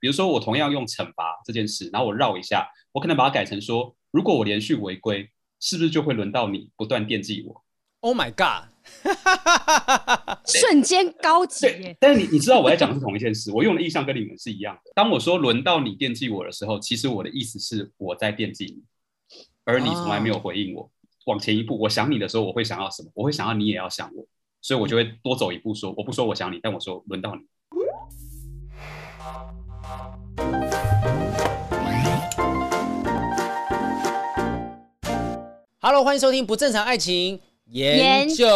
比如说我同样用惩罚这件事，然后我绕一下，我可能把它改成说，如果我连续违规，是不是就会轮到你不断惦记我？Oh my god！瞬间高级耶。但是你你知道我在讲的是同一件事，我用的意象跟你们是一样的。当我说轮到你惦记我的时候，其实我的意思是我在惦记你，而你从来没有回应我。Oh. 往前一步，我想你的时候，我会想要什么？我会想要你也要想我，所以我就会多走一步说，说我不说我想你，但我说轮到你。Hello，欢迎收听不正常爱情研究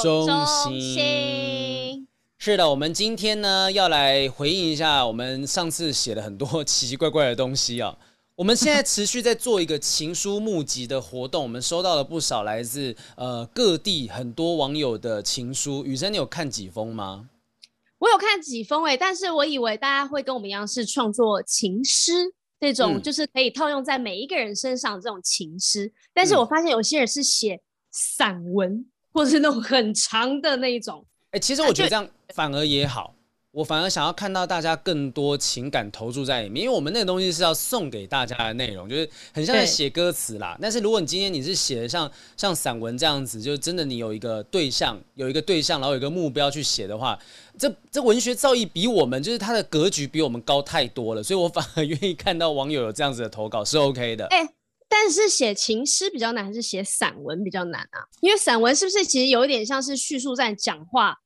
中心。是的，我们今天呢要来回应一下我们上次写了很多奇奇怪怪的东西啊。我们现在持续在做一个情书募集的活动，我们收到了不少来自呃各地很多网友的情书。雨生，你有看几封吗？我有看几封哎、欸，但是我以为大家会跟我们一样是创作情诗这种，就是可以套用在每一个人身上这种情诗。嗯、但是我发现有些人是写散文，或者是那种很长的那一种。哎、欸，其实我觉得这样反而也好。我反而想要看到大家更多情感投注在里面，因为我们那个东西是要送给大家的内容，就是很像在写歌词啦。但是如果你今天你是写的像像散文这样子，就真的你有一个对象，有一个对象，然后有一个目标去写的话，这这文学造诣比我们就是他的格局比我们高太多了。所以我反而 愿意看到网友有这样子的投稿是 OK 的。哎，但是写情诗比较难，还是写散文比较难啊？因为散文是不是其实有一点像是叙述在讲话？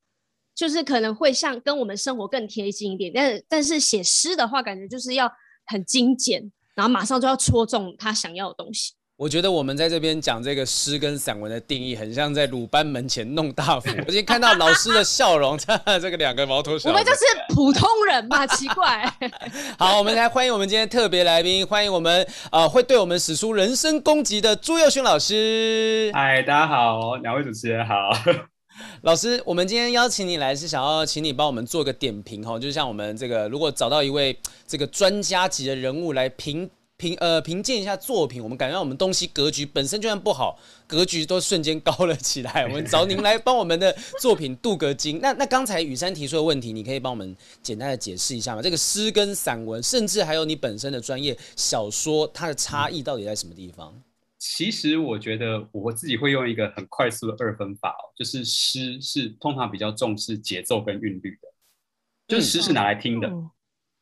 就是可能会像跟我们生活更贴近一点，但但是写诗的话，感觉就是要很精简，然后马上就要戳中他想要的东西。我觉得我们在这边讲这个诗跟散文的定义，很像在鲁班门前弄大斧。我今天看到老师的笑容，这个两个毛头小子，我们就是普通人嘛，奇怪。好，我们来欢迎我们今天特别来宾，欢迎我们呃会对我们使出人身攻击的朱佑勋老师。嗨，大家好，两位主持人好。老师，我们今天邀请你来是想要请你帮我们做个点评哈，就像我们这个如果找到一位这个专家级的人物来评评呃评鉴一下作品，我们感觉到我们东西格局本身就算不好，格局都瞬间高了起来。我们找您来帮我们的作品镀个金。那那刚才雨珊提出的问题，你可以帮我们简单的解释一下吗？这个诗跟散文，甚至还有你本身的专业小说，它的差异到底在什么地方？其实我觉得我自己会用一个很快速的二分法哦，就是诗是通常比较重视节奏跟韵律的，就是诗是拿来听的。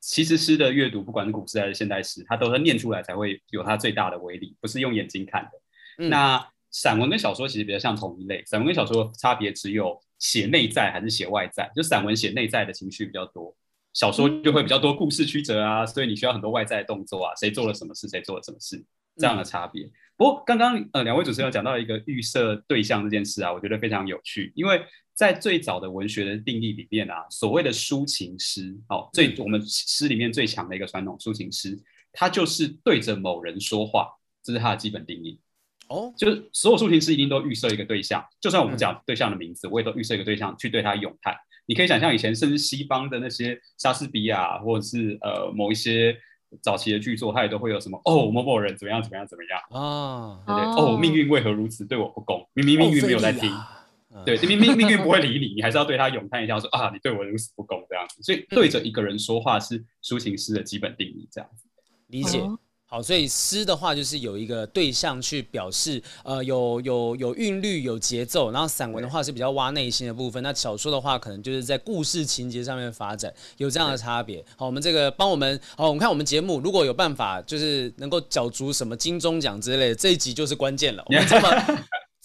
其实诗的阅读，不管是古诗还是现代诗，它都是念出来才会有它最大的威力，不是用眼睛看的。那散文跟小说其实比较像同一类，散文跟小说差别只有写内在还是写外在，就散文写内在的情绪比较多，小说就会比较多故事曲折啊，所以你需要很多外在的动作啊，谁做了什么事，谁做了什么事。这样的差别。不过刚刚呃两位主持人讲到一个预设对象这件事啊，我觉得非常有趣，因为在最早的文学的定义里面啊，所谓的抒情诗，哦，最我们诗里面最强的一个传统抒情诗，它就是对着某人说话，这是它的基本定义。哦，就是所有抒情诗一定都预设一个对象，就算我们讲对象的名字，我也都预设一个对象去对他咏叹。你可以想象以前甚至西方的那些莎士比亚，或者是呃某一些。早期的剧作，它也都会有什么哦，某某人怎么样怎么样怎么样啊？对不对？哦，命运为何如此对我不公？明明命运没有在听，哦啊、对，明明命运不会理你，你还是要对他咏叹一下，说啊，你对我如此不公这样子。所以对着一个人说话是抒情诗的基本定义，这样子理解。哦好，所以诗的话就是有一个对象去表示，呃，有有有韵律、有节奏，然后散文的话是比较挖内心的部分，那小说的话可能就是在故事情节上面发展，有这样的差别。好，我们这个帮我们，好，我们看我们节目如果有办法，就是能够角逐什么金钟奖之类的，这一集就是关键了。我们这么。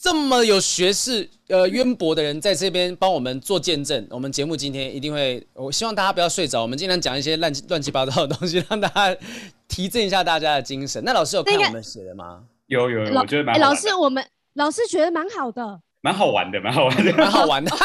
这么有学识、呃渊博的人在这边帮我们做见证，我们节目今天一定会，我希望大家不要睡着，我们尽量讲一些乱七乱七八糟的东西，让大家提振一下大家的精神。那老师有看我们写的吗？有有有，我觉得蛮好。老师，我们老师觉得蛮好的。蛮好玩的，蛮好玩的，蛮好玩的。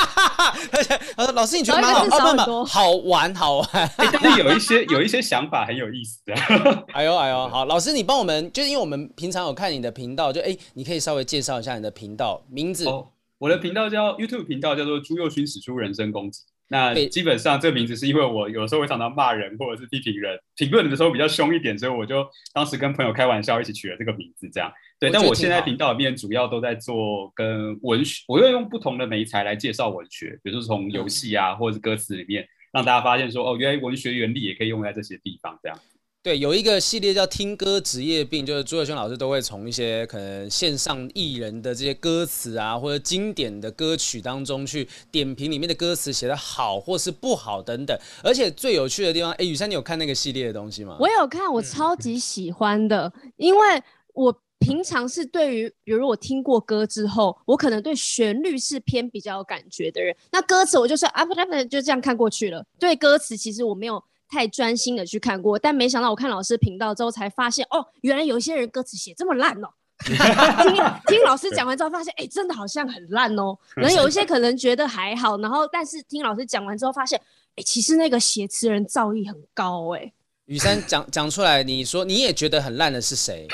他说：“老师，你觉得蛮好？哦，好玩，好玩。欸”但是有一些有一些想法很有意思的。哎呦哎呦，好，老师，你帮我们，就是因为我们平常有看你的频道，就哎、欸，你可以稍微介绍一下你的频道名字。哦，我的频道叫 YouTube 频道，叫做朱佑勋使出人身攻击。那基本上这个名字是因为我有时候会常常骂人或者是批评人，评论的时候比较凶一点，所以我就当时跟朋友开玩笑一起取了这个名字，这样。对，但我现在频道里面主要都在做跟文学，我会用不同的媒材来介绍文学，比如说从游戏啊，或者是歌词里面，让大家发现说，哦，原来文学原理也可以用在这些地方，这样。对，有一个系列叫《听歌职业病》，就是朱友轩老师都会从一些可能线上艺人的这些歌词啊，或者经典的歌曲当中去点评里面的歌词写的好或是不好等等。而且最有趣的地方，哎，雨珊，你有看那个系列的东西吗？我有看，我超级喜欢的，嗯、因为我平常是对于，比如我听过歌之后，我可能对旋律是偏比较有感觉的人，那歌词我就是啊不不不，就这样看过去了。对歌词，其实我没有。太专心的去看过，但没想到我看老师频道之后才发现，哦，原来有一些人歌词写这么烂哦。听听老师讲完之后，发现，哎、欸，真的好像很烂哦。然后有一些可能觉得还好，然后但是听老师讲完之后，发现，哎、欸，其实那个写词人造诣很高哎。雨珊讲讲出来，你说你也觉得很烂的是谁？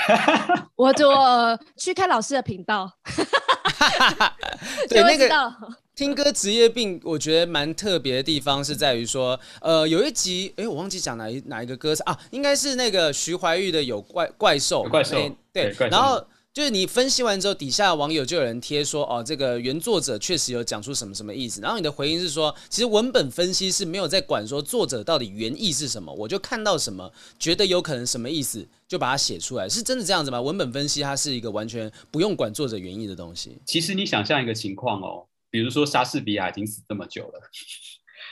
我就、呃、去看老师的频道，对，知道。那个听歌职业病，我觉得蛮特别的地方是在于说，呃，有一集，哎、欸，我忘记讲哪一哪一个歌词啊，应该是那个徐怀钰的《有怪怪兽》。怪兽、欸。对，然后就是你分析完之后，底下网友就有人贴说，哦，这个原作者确实有讲出什么什么意思。然后你的回应是说，其实文本分析是没有在管说作者到底原意是什么，我就看到什么，觉得有可能什么意思，就把它写出来，是真的这样子吗？文本分析它是一个完全不用管作者原意的东西。其实你想象一个情况哦。比如说莎士比亚已经死这么久了，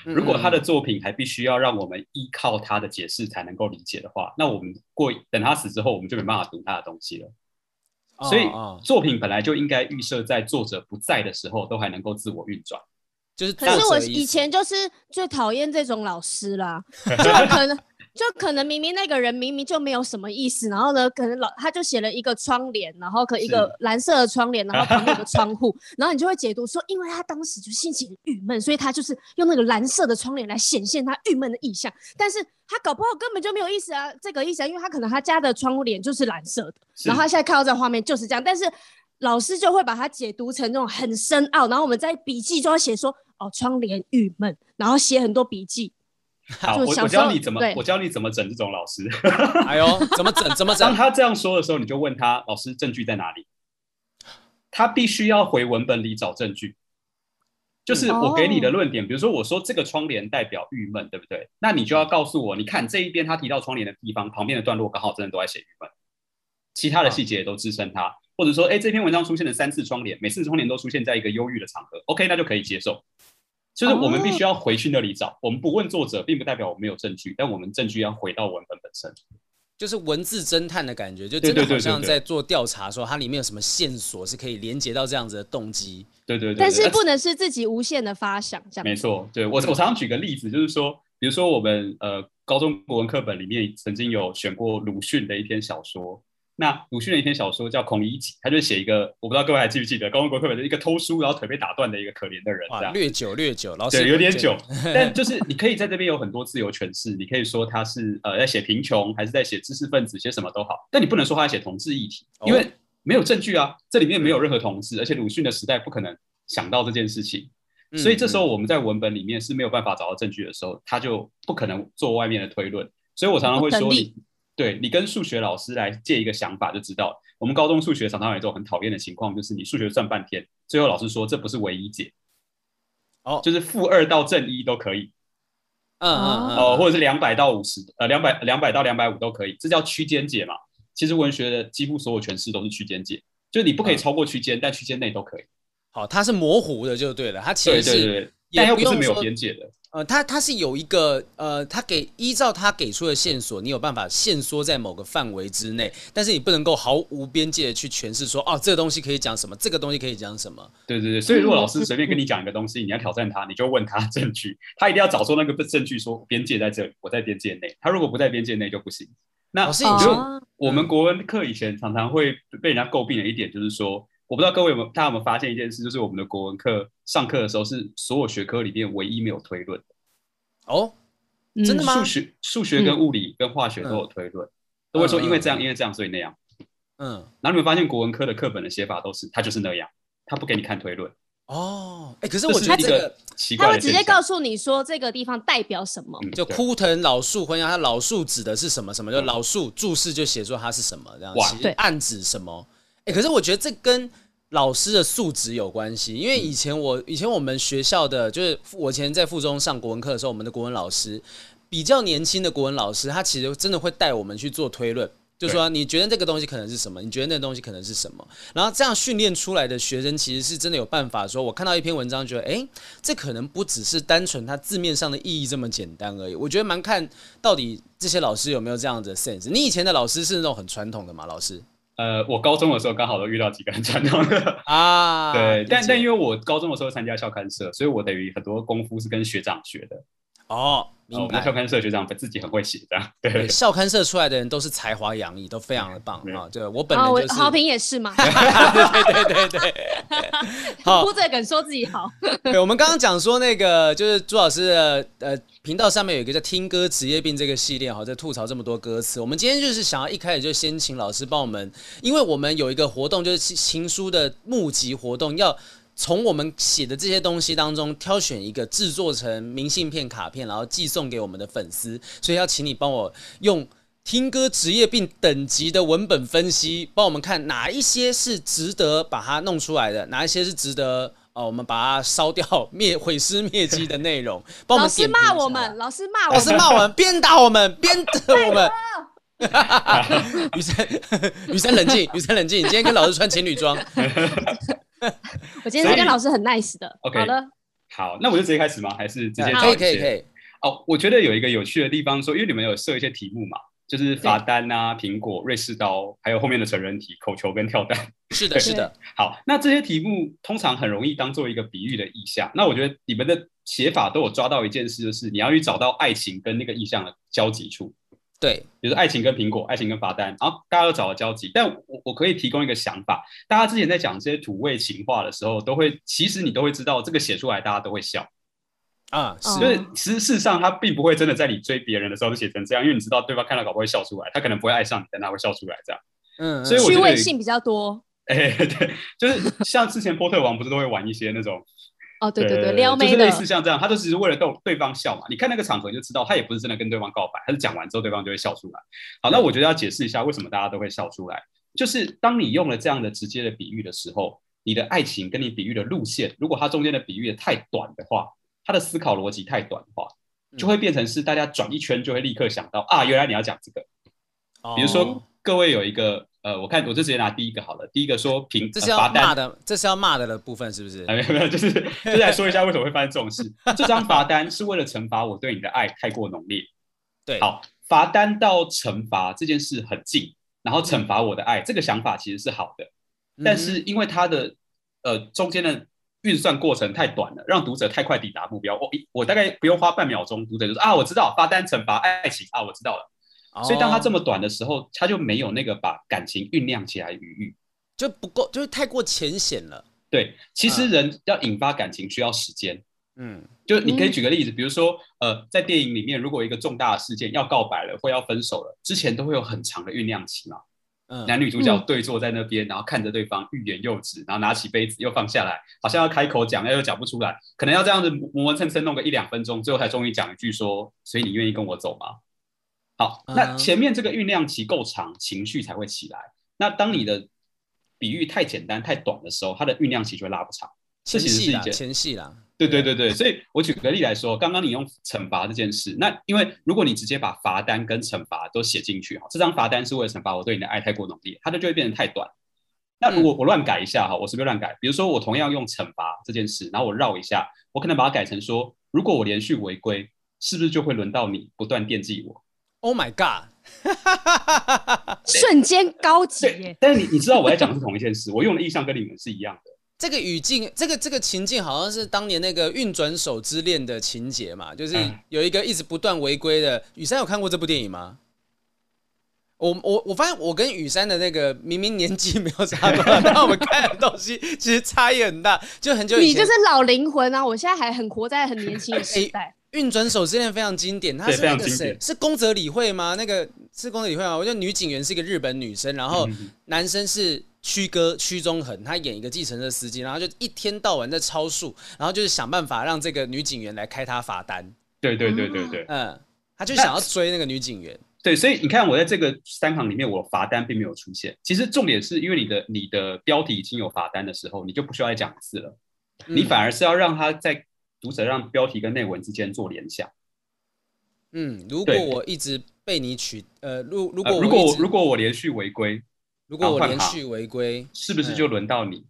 如果他的作品还必须要让我们依靠他的解释才能够理解的话，那我们过等他死之后，我们就没办法读他的东西了。所以作品本来就应该预设在作者不在的时候都还能够自我运转。就是，可是我以前就是最讨厌这种老师啦，就可能。就可能明明那个人明明就没有什么意思，然后呢，可能老他就写了一个窗帘，然后可一个蓝色的窗帘，然后旁边有个 窗户，然后你就会解读说，因为他当时就心情很郁闷，所以他就是用那个蓝色的窗帘来显现他郁闷的意象。但是他搞不好根本就没有意思啊，这个意思啊，因为他可能他家的窗户帘就是蓝色的，然后他现在看到这个画面就是这样，但是老师就会把它解读成那种很深奥，然后我们在笔记就要写说，哦，窗帘郁闷，然后写很多笔记。好，我我教你怎么，我教你怎么整这种老师。哎呦，怎么整？怎么整？当他这样说的时候，你就问他，老师证据在哪里？他必须要回文本里找证据。就是我给你的论点，比如说我说这个窗帘代表郁闷，对不对？那你就要告诉我，你看这一边他提到窗帘的地方，旁边的段落刚好真的都在写郁闷，其他的细节也都支撑他。或者说，哎，这篇文章出现了三次窗帘，每次窗帘都出现在一个忧郁的场合，OK，那就可以接受。就是我们必须要回去那里找，我们不问作者，并不代表我们没有证据，但我们证据要回到文本本身，就是文字侦探的感觉，就真的好像在做调查，说它里面有什么线索是可以连接到这样子的动机。对对对，但是不能是自己无限的发想，这样。没错，对我我常常举个例子，就是说，比如说我们呃高中国文课本里面曾经有选过鲁迅的一篇小说。那鲁迅的一篇小说叫《孔乙己》，他就写一个，我不知道各位还记不记得，高中国课本的一个偷书然后腿被打断的一个可怜的人，这样。略久略久，老师对，有点久。但 就是你可以在这边有很多自由诠释，你可以说他是呃在写贫穷，还是在写知识分子，写什么都好。但你不能说他在写同志议题，因为没有证据啊，这里面没有任何同志，而且鲁迅的时代不可能想到这件事情，所以这时候我们在文本里面是没有办法找到证据的时候，他就不可能做外面的推论。所以我常常会说你。对，你跟数学老师来借一个想法就知道，我们高中数学常常有一种很讨厌的情况，就是你数学算半天，最后老师说这不是唯一解，哦，就是负二到正一都可以，嗯嗯嗯，哦，或者是两百到五十，呃，两百两百到两百五都可以，这叫区间解嘛。其实文学的几乎所有诠释都是区间解，就是你不可以超过区间，嗯、但区间内都可以。好，它是模糊的就对了，它其实是对对对，但又不是没有边界的。呃，他他是有一个呃，他给依照他给出的线索，你有办法限缩在某个范围之内，但是你不能够毫无边界的去诠释说，哦，这个东西可以讲什么，这个东西可以讲什么。对对对，所以如果老师随便跟你讲一个东西，你要挑战他，你就问他证据，他一定要找出那个证据，说边界在这里，我在边界内。他如果不在边界内就不行。那老师，你就我们国文课以前常常会被人家诟病的一点就是说。我不知道各位有没有，大家有没有发现一件事，就是我们的国文课上课的时候是所有学科里面唯一没有推论的。哦，真的吗？数学、数学跟物理跟化学都有推论，嗯、都会说因为这样，嗯、因为这样，所以那样。嗯，然后你们发现国文科的课本的写法都是，它就是那样，他不给你看推论。哦，哎，可是我觉得这个奇怪，他会直接告诉你说这个地方代表什么，就枯藤老树昏鸦，它老树指的是什么什么，就老树注释就写说它是什么这样，其实暗指什么。哎，可是我觉得这跟老师的素质有关系，因为以前我以前我们学校的就是我以前在附中上国文课的时候，我们的国文老师比较年轻的国文老师，他其实真的会带我们去做推论，就说你觉得这个东西可能是什么？你觉得那个东西可能是什么？然后这样训练出来的学生，其实是真的有办法说，我看到一篇文章，觉得哎，这可能不只是单纯它字面上的意义这么简单而已。我觉得蛮看到底这些老师有没有这样的 sense。你以前的老师是那种很传统的吗？老师？呃，我高中的时候刚好都遇到几个很传统的 啊，对，但但因为我高中的时候参加校刊社，所以我等于很多功夫是跟学长学的。哦，明白。校刊社学长自己很会写，这样对，对。校刊社出来的人都是才华洋溢，都非常的棒啊。对，我本人就是好评也是嘛。对对对对对。好，哭着敢说自己好。对，我们刚刚讲说那个就是朱老师的呃。频道上面有一个叫“听歌职业病”这个系列，哈，在吐槽这么多歌词。我们今天就是想要一开始就先请老师帮我们，因为我们有一个活动，就是情书的募集活动，要从我们写的这些东西当中挑选一个制作成明信片、卡片，然后寄送给我们的粉丝。所以要请你帮我用“听歌职业病”等级的文本分析，帮我们看哪一些是值得把它弄出来的，哪一些是值得。哦，我们把它烧掉、灭毁尸灭迹的内容，帮我们。老师骂我们，老师骂我们，老师骂我们，鞭打我们，鞭打我们。雨珊，雨珊冷静，雨珊冷静。你今天跟老师穿情侣装。我今天是跟老师很 nice 的。OK，好了，好，那我就直接开始吗？还是直接可以可以可以。哦，我觉得有一个有趣的地方，说因为你们有设一些题目嘛。就是罚单啊，苹果、瑞士刀，还有后面的成人题、口球跟跳蛋。是的，是的。好，那这些题目通常很容易当做一个比喻的意象。那我觉得你们的写法都有抓到一件事，就是你要去找到爱情跟那个意象的交集处。对，比如说爱情跟苹果，爱情跟罚单，然后大家都找到交集。但我我可以提供一个想法，大家之前在讲这些土味情话的时候，都会其实你都会知道，这个写出来大家都会笑。啊，是，就是其实事实上，他并不会真的在你追别人的时候就写成这样，因为你知道对方看到搞不会笑出来，他可能不会爱上你，但他会笑出来这样。嗯，所以趣味性比较多。哎、欸，对，就是像之前波特王不是都会玩一些那种，哦，对对对，撩妹的，就是类似像这样，他就只是为了逗对方笑嘛。你看那个场合就知道，他也不是真的跟对方告白，他是讲完之后对方就会笑出来。好，那我觉得要解释一下为什么大家都会笑出来，就是当你用了这样的直接的比喻的时候，你的爱情跟你比喻的路线，如果它中间的比喻的太短的话。它的思考逻辑太短的话，就会变成是大家转一圈就会立刻想到、嗯、啊，原来你要讲这个。哦、比如说，各位有一个呃，我看我就直接拿第一个好了。第一个说评，这是要骂的，这是要骂的的部分是不是？没有没有，就是就是来说一下为什么会发生这种事。这张罚单是为了惩罚我对你的爱太过浓烈。对，好，罚单到惩罚这件事很近，然后惩罚我的爱、嗯、这个想法其实是好的，但是因为它的呃中间的。运算过程太短了，让读者太快抵达目标。我我大概不用花半秒钟，读者就说啊，我知道罚单惩罚爱情啊，我知道了。哦、所以当他这么短的时候，他就没有那个把感情酝酿起来的余裕，就不够，就是太过浅显了。对，其实人要引发感情需要时间。嗯，就你可以举个例子，比如说呃，在电影里面，如果一个重大的事件要告白了或要分手了，之前都会有很长的酝酿期嘛。男女主角对坐在那边，然后看着对方，欲言又止，然后拿起杯子又放下来，好像要开口讲，又又讲不出来，可能要这样子磨磨蹭蹭弄个一两分钟，最后才终于讲一句说：“所以你愿意跟我走吗？”好，那前面这个酝酿期够长，情绪才会起来。那当你的比喻太简单太短的时候，它的酝酿期就会拉不长。这其实是一件前戏啦。对对对对，所以我举个例来说，刚刚你用惩罚这件事，那因为如果你直接把罚单跟惩罚都写进去哈，这张罚单是为了惩罚我对你的爱太过浓烈，它就就会变得太短。那如果我乱改一下哈，我是不是乱改？比如说我同样用惩罚这件事，然后我绕一下，我可能把它改成说，如果我连续违规，是不是就会轮到你不断惦记我？Oh my god！瞬间高级。但是你你知道我在讲的是同一件事，我用的意象跟你们是一样的。这个语境，这个这个情境，好像是当年那个《运转手之恋》的情节嘛，就是有一个一直不断违规的。雨山有看过这部电影吗？我我我发现我跟雨山的那个明明年纪没有差多少，但我们看的东西其实差异很大，就很久以前。你就是老灵魂啊！我现在还很活在很年轻的时代。《运转手之恋》非常经典，他是那个谁？是宫泽理惠吗？那个是宫泽理惠吗？我觉得女警员是一个日本女生，然后男生是。曲哥屈中恒，他演一个计程车司机，然后就一天到晚在超速，然后就是想办法让这个女警员来开他罚单。对对对对对，嗯，他就想要追那个女警员。对，所以你看我在这个三行里面，我罚单并没有出现。其实重点是因为你的你的标题已经有罚单的时候，你就不需要再讲字了，嗯、你反而是要让他在读者让标题跟内文之间做联想。嗯，如果我一直被你取，呃，如如果、呃、如果如果我连续违规，如果我连续违规，是不是就轮到你？嗯、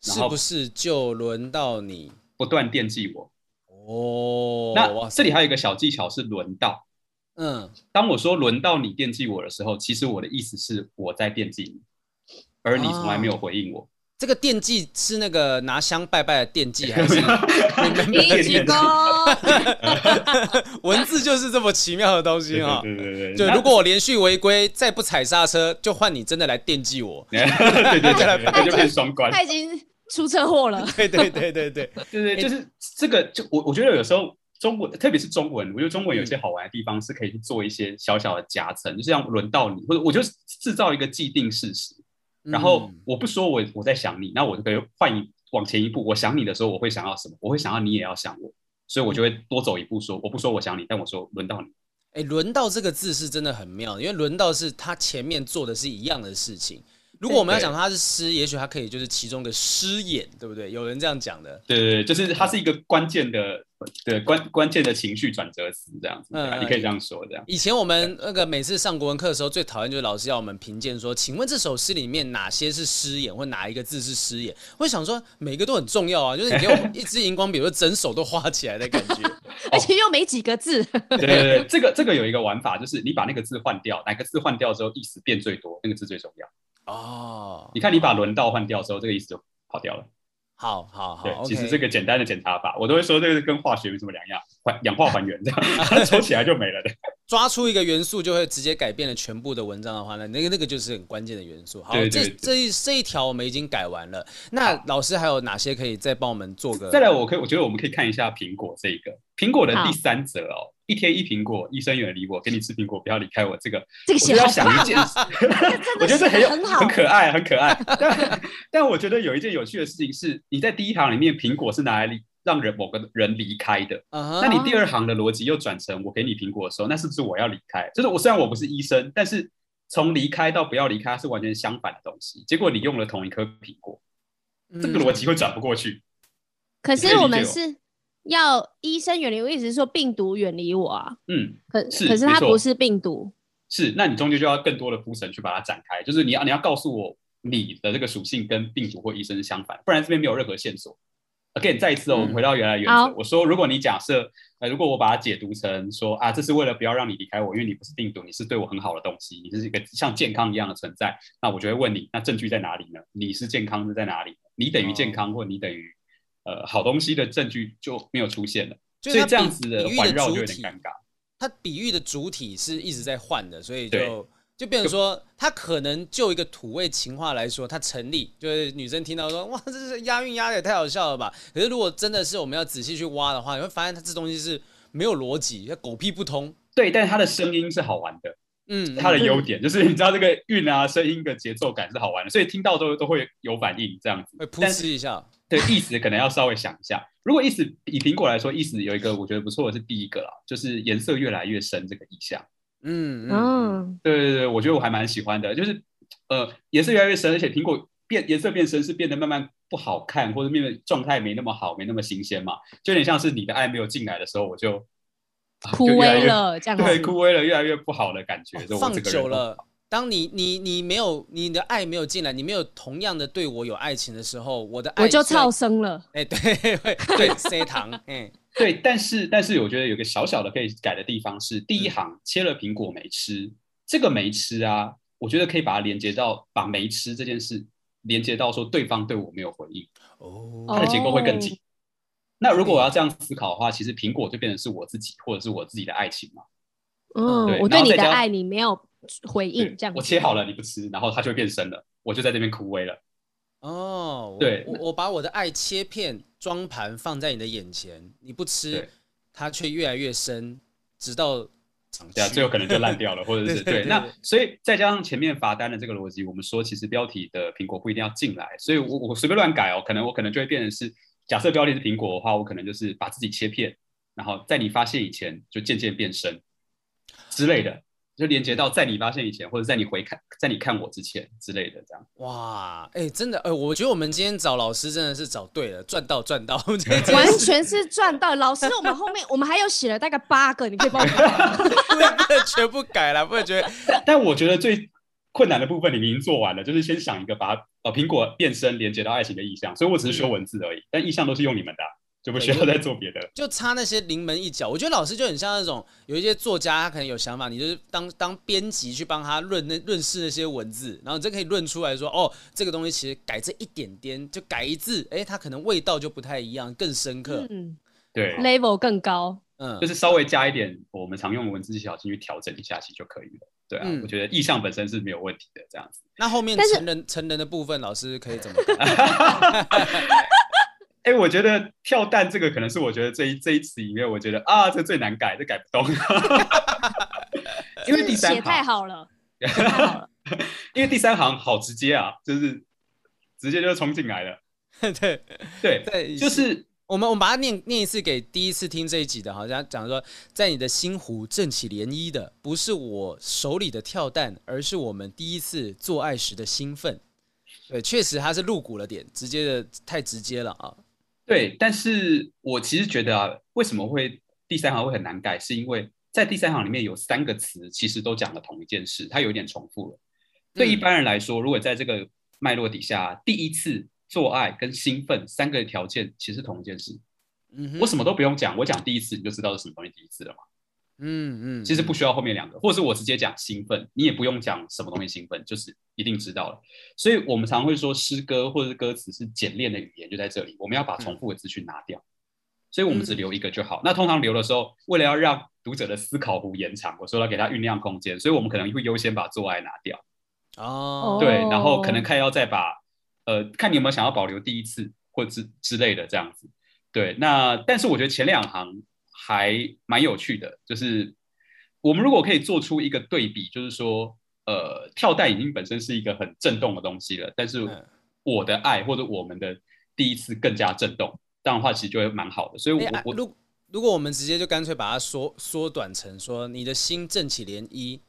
是不是就轮到你不断惦记我？哦，那这里还有一个小技巧是轮到。嗯，当我说轮到你惦记我的时候，其实我的意思是我在惦记你，而你从来没有回应我。哦、这个惦记是那个拿香拜拜的惦记，还是惦记功？文字就是这么奇妙的东西啊！对对对，就如果我连续违规，再不踩刹车，就换你真的来惦记我。对对对，那就变双关。他已经出车祸了。对对对对对对对，就是这个，就我我觉得有时候。中文，特别是中文，我觉得中文有些好玩的地方是可以去做一些小小的夹层，嗯、就像轮到你，或者我就制造一个既定事实，嗯、然后我不说我我在想你，那我就可以换一往前一步，我想你的时候，我会想要什么？我会想要你也要想我，所以我就会多走一步说，说我不说我想你，但我说轮到你。哎，轮到这个字是真的很妙，因为轮到是他前面做的是一样的事情。如果我们要讲它是诗，也许它可以就是其中的诗眼，对不对？有人这样讲的。对对对，就是它是一个关键的，对关关键的情绪转折词这样子。嗯，你可以这样说这样。以前我们那个每次上国文课的时候，最讨厌就是老师要我们评鉴说，请问这首诗里面哪些是诗眼，或哪一个字是诗眼？我想说每个都很重要啊，就是你给我一支荧光笔，或整手都画起来的感觉，而且又没几个字。对对对，这个这个有一个玩法，就是你把那个字换掉，哪个字换掉之后意思变最多，那个字最重要。哦，你看，你把轮到换掉之后，这个意思就跑掉了。好好好，对其实这个简单的检查法，我都会说这个跟化学没什么两样，还氧化还原这样，抽起来就没了的。抓出一个元素就会直接改变了全部的文章的话，那那个那个就是很关键的元素。好，这这一这一条我们已经改完了。那老师还有哪些可以再帮我们做个？再来，我可以我觉得我们可以看一下苹果这个苹果的第三则哦。一天一苹果，医生远离我，给你吃苹果，不要离开我。这个，这个写要想一件事，我觉得这很有很可爱，很可爱。但但我觉得有一件有趣的事情是，你在第一行里面，苹果是拿来让人某个人离开的。Uh huh. 那你第二行的逻辑又转成我给你苹果的时候，那是不是我要离开？就是我虽然我不是医生，但是从离开到不要离开是完全相反的东西。结果你用了同一颗苹果，这个逻辑会转不过去。可是我们是。要医生远离我，意思是说病毒远离我啊。嗯，可是可是它不是病毒。是，那你中间就要更多的铺陈去把它展开，就是你要你要告诉我你的这个属性跟病毒或医生是相反，不然这边没有任何线索。Again，再一次哦，我们回到原来原则。嗯、我说，如果你假设，呃，如果我把它解读成说啊，这是为了不要让你离开我，因为你不是病毒，你是对我很好的东西，你是一个像健康一样的存在，那我就会问你，那证据在哪里呢？你是健康的在哪里？你等于健康，哦、或你等于？呃，好东西的证据就没有出现了，所以这样子的环绕就有点尴尬。它比喻的主体是一直在换的，所以就就变成说，它可能就一个土味情话来说，它成立。就是女生听到说，哇，这是押韵押的也太好笑了吧？可是如果真的是我们要仔细去挖的话，你会发现它这东西是没有逻辑，它狗屁不通。对，但是它的声音是好玩的。嗯，它的优点就是你知道这个韵啊，声音的节奏感是好玩的，所以听到都都会有反应，这样子会噗嗤一下。对，意思可能要稍微想一下。如果意思以苹果来说，意思有一个我觉得不错的是第一个啦，就是颜色越来越深这个意象。嗯嗯，对对对，我觉得我还蛮喜欢的，就是呃颜色越来越深，而且苹果变颜色变深是变得慢慢不好看，或者变得状态没那么好，没那么新鲜嘛，就有点像是你的爱没有进来的时候，我就。枯萎了，这样对，枯萎了，越来越不好的感觉。放久了，当你你你没有你的爱没有进来，你没有同样的对我有爱情的时候，我的爱我就超生了。哎，对对 对，塞糖，哎，对，但是但是我觉得有个小小的可以改的地方是，第一行切了苹果没吃，这个没吃啊，我觉得可以把它连接到把没吃这件事连接到说对方对我没有回应，哦，它的结构会更紧。那如果我要这样思考的话，其实苹果就变成是我自己，或者是我自己的爱情嘛。嗯，对我对你的爱你没有回应，这样我切好了你不吃，然后它就会变深了，我就在这边枯萎了。哦，对，我我把我的爱切片装盘放在你的眼前，你不吃，它却越来越深，直到长对啊，最后可能就烂掉了，或者是 对，对，对，对。那所以再加上前面罚单的这个逻辑，我们说其实标题的苹果不一定要进来，所以我我随便乱改哦，可能我可能就会变成是。假设标题是苹果的话，我可能就是把自己切片，然后在你发现以前就渐渐变深之类的。就连接到在你发现以前，或者在你回看，在你看我之前之类的这样。哇，哎、欸，真的，哎、欸，我觉得我们今天找老师真的是找对了，赚到赚到，完全是赚到。老师，我们后面我们还有写了大概八个，你可以帮我改不能全部改了，不能觉得。但我觉得最困难的部分你们已经做完了，就是先想一个把呃苹果变身连接到爱情的意象，所以我只是修文字而已，嗯、但意象都是用你们的。就不需要再做别的，就差那些临门一脚。我觉得老师就很像那种有一些作家，他可能有想法，你就是当当编辑去帮他润那润饰那些文字，然后你就可以润出来说，哦，这个东西其实改这一点点，就改一字，哎，它可能味道就不太一样，更深刻。嗯，对，level 更高。嗯，就是稍微加一点我们常用的文字技巧进去调整一下，其实就可以了。对啊，嗯、我觉得意象本身是没有问题的，这样子。那后面成人成人的部分，老师可以怎么 改？哎、欸，我觉得跳蛋这个可能是我觉得这一这一词里面，我觉得啊，这最难改，这改不动。因为第三行 写太好了，太好了。因为第三行好直接啊，就是直接就冲进来了。对对对，就是我们我们把它念念一次给第一次听这一集的，好像讲说，在你的心湖震起涟漪的，不是我手里的跳蛋，而是我们第一次做爱时的兴奋。对，确实它是露骨了点，直接的太直接了啊。对，但是我其实觉得啊，为什么会第三行会很难改？是因为在第三行里面有三个词，其实都讲了同一件事，它有点重复了。对一般人来说，如果在这个脉络底下，第一次做爱跟兴奋三个条件其实同一件事。嗯，我什么都不用讲，我讲第一次你就知道是什么东西第一次了嘛。嗯嗯，其实不需要后面两个，或者是我直接讲兴奋，你也不用讲什么东西兴奋，就是一定知道了。所以我们常会说诗歌或者是歌词是简练的语言，就在这里，我们要把重复的资讯拿掉，嗯、所以我们只留一个就好。嗯、那通常留的时候，为了要让读者的思考弧延长，我说要给他酝酿空间，所以我们可能会优先把做爱拿掉。哦，对，然后可能看要再把呃，看你有没有想要保留第一次或之之类的这样子。对，那但是我觉得前两行。还蛮有趣的，就是我们如果可以做出一个对比，就是说，呃，跳蛋已经本身是一个很震动的东西了，但是我的爱或者我们的第一次更加震动，这样的话其实就会蛮好的。所以我，我我如如果我们直接就干脆把它缩缩短成说，你的心震起涟漪，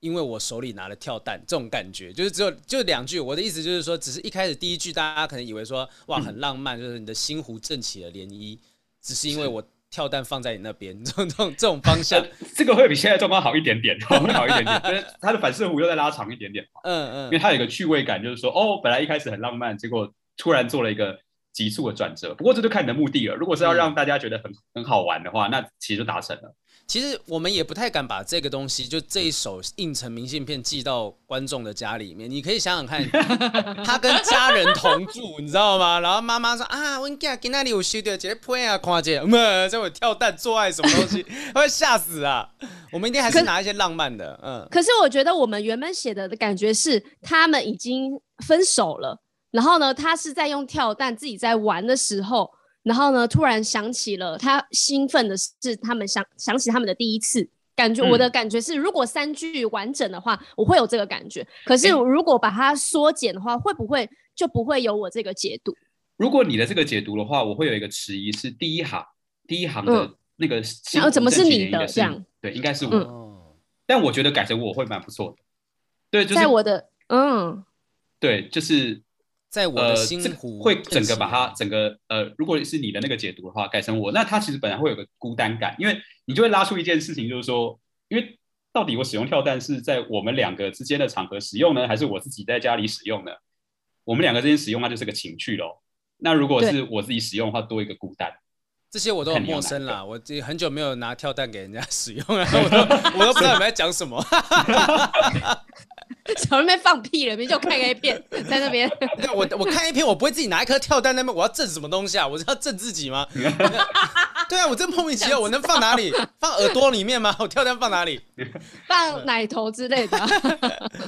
因为我手里拿了跳蛋，这种感觉就是只有就两句。我的意思就是说，只是一开始第一句大家可能以为说哇很浪漫，嗯、就是你的心湖震起了涟漪，只是因为我。跳蛋放在你那边，这种这种这种方向，这个会比现在状况好一点点，会好一点点。但是它的反射弧又再拉长一点点，嗯嗯，因为它有一个趣味感，就是说，哦，本来一开始很浪漫，结果突然做了一个急速的转折。不过这就看你的目的了。如果是要让大家觉得很很好玩的话，那其实就达成了。其实我们也不太敢把这个东西，就这一首印成明信片寄到观众的家里面。你可以想想看，他跟家人同住，你知道吗？然后妈妈说啊，我跟你讲，今天有收到这个片啊，看见，嗯，这会跳蛋做爱什么东西，他 会吓死啊！我们一定还是拿一些浪漫的，嗯。可是我觉得我们原本写的的感觉是，他们已经分手了，然后呢，他是在用跳蛋自己在玩的时候。然后呢，突然想起了他兴奋的是，他们想想起他们的第一次感觉。我的感觉是，如果三句完整的话，我会有这个感觉。可是如果把它缩减的话，会不会就不会有我这个解读？如果你的这个解读的话，我会有一个迟疑，是第一行第一行的那个。然后怎么是你的这样？对，应该是我。但我觉得改成我会蛮不错的。对，就是在我的嗯，对，就是。在我的心湖、呃、会整个把它整个呃，如果是你的那个解读的话，改成我，那它其实本来会有个孤单感，因为你就会拉出一件事情，就是说，因为到底我使用跳蛋是在我们两个之间的场合使用呢，还是我自己在家里使用呢？我们两个之间使用，那就是个情趣喽。那如果是我自己使用的话，多一个孤单。这些我都很陌生啦，我很久没有拿跳蛋给人家 使用了，我都我都不知道你们在讲什么。小妹妹放屁了，明明就看 A 片在那边。我我看 A 片，我不会自己拿一颗跳蛋在那边，我要震什么东西啊？我是要震自己吗？对啊，我真莫名其妙，我能放哪里？放耳朵里面吗？我跳蛋放哪里？放奶头之类的。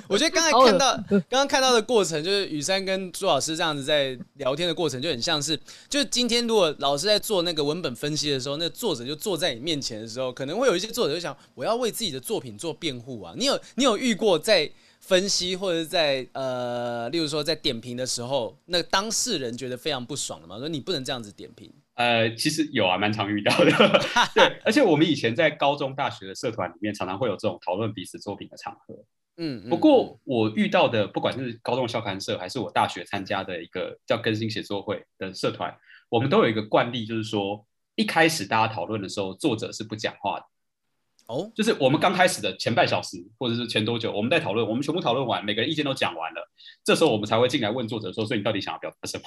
我觉得刚才看到刚刚看到的过程，就是雨珊跟朱老师这样子在聊天的过程，就很像是，就是今天如果老师在做那个文本分析的时候，那个作者就坐在你面前的时候，可能会有一些作者就想，我要为自己的作品做辩护啊。你有你有遇过在？分析或者在呃，例如说在点评的时候，那个当事人觉得非常不爽的嘛，说你不能这样子点评。呃，其实有啊，蛮常遇到的。对，而且我们以前在高中、大学的社团里面，常常会有这种讨论彼此作品的场合。嗯，不过我遇到的，不管是高中校刊社，还是我大学参加的一个叫更新写作会的社团，我们都有一个惯例，就是说一开始大家讨论的时候，作者是不讲话的。哦，就是我们刚开始的前半小时，或者是前多久，我们在讨论，我们全部讨论完，每个人意见都讲完了，这时候我们才会进来问作者说：“所以你到底想要表达什么？”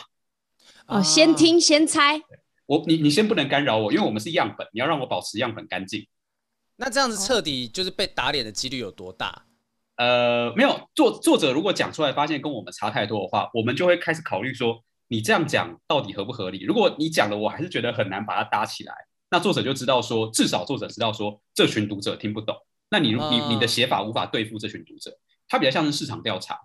哦，先听先猜。我你你先不能干扰我，因为我们是样本，你要让我保持样本干净。那这样子彻底就是被打脸的几率有多大？呃，没有作作者如果讲出来发现跟我们差太多的话，我们就会开始考虑说，你这样讲到底合不合理？如果你讲了我还是觉得很难把它搭起来，那作者就知道说，至少作者知道说这群读者听不懂。那你你你的写法无法对付这群读者，它比较像是市场调查。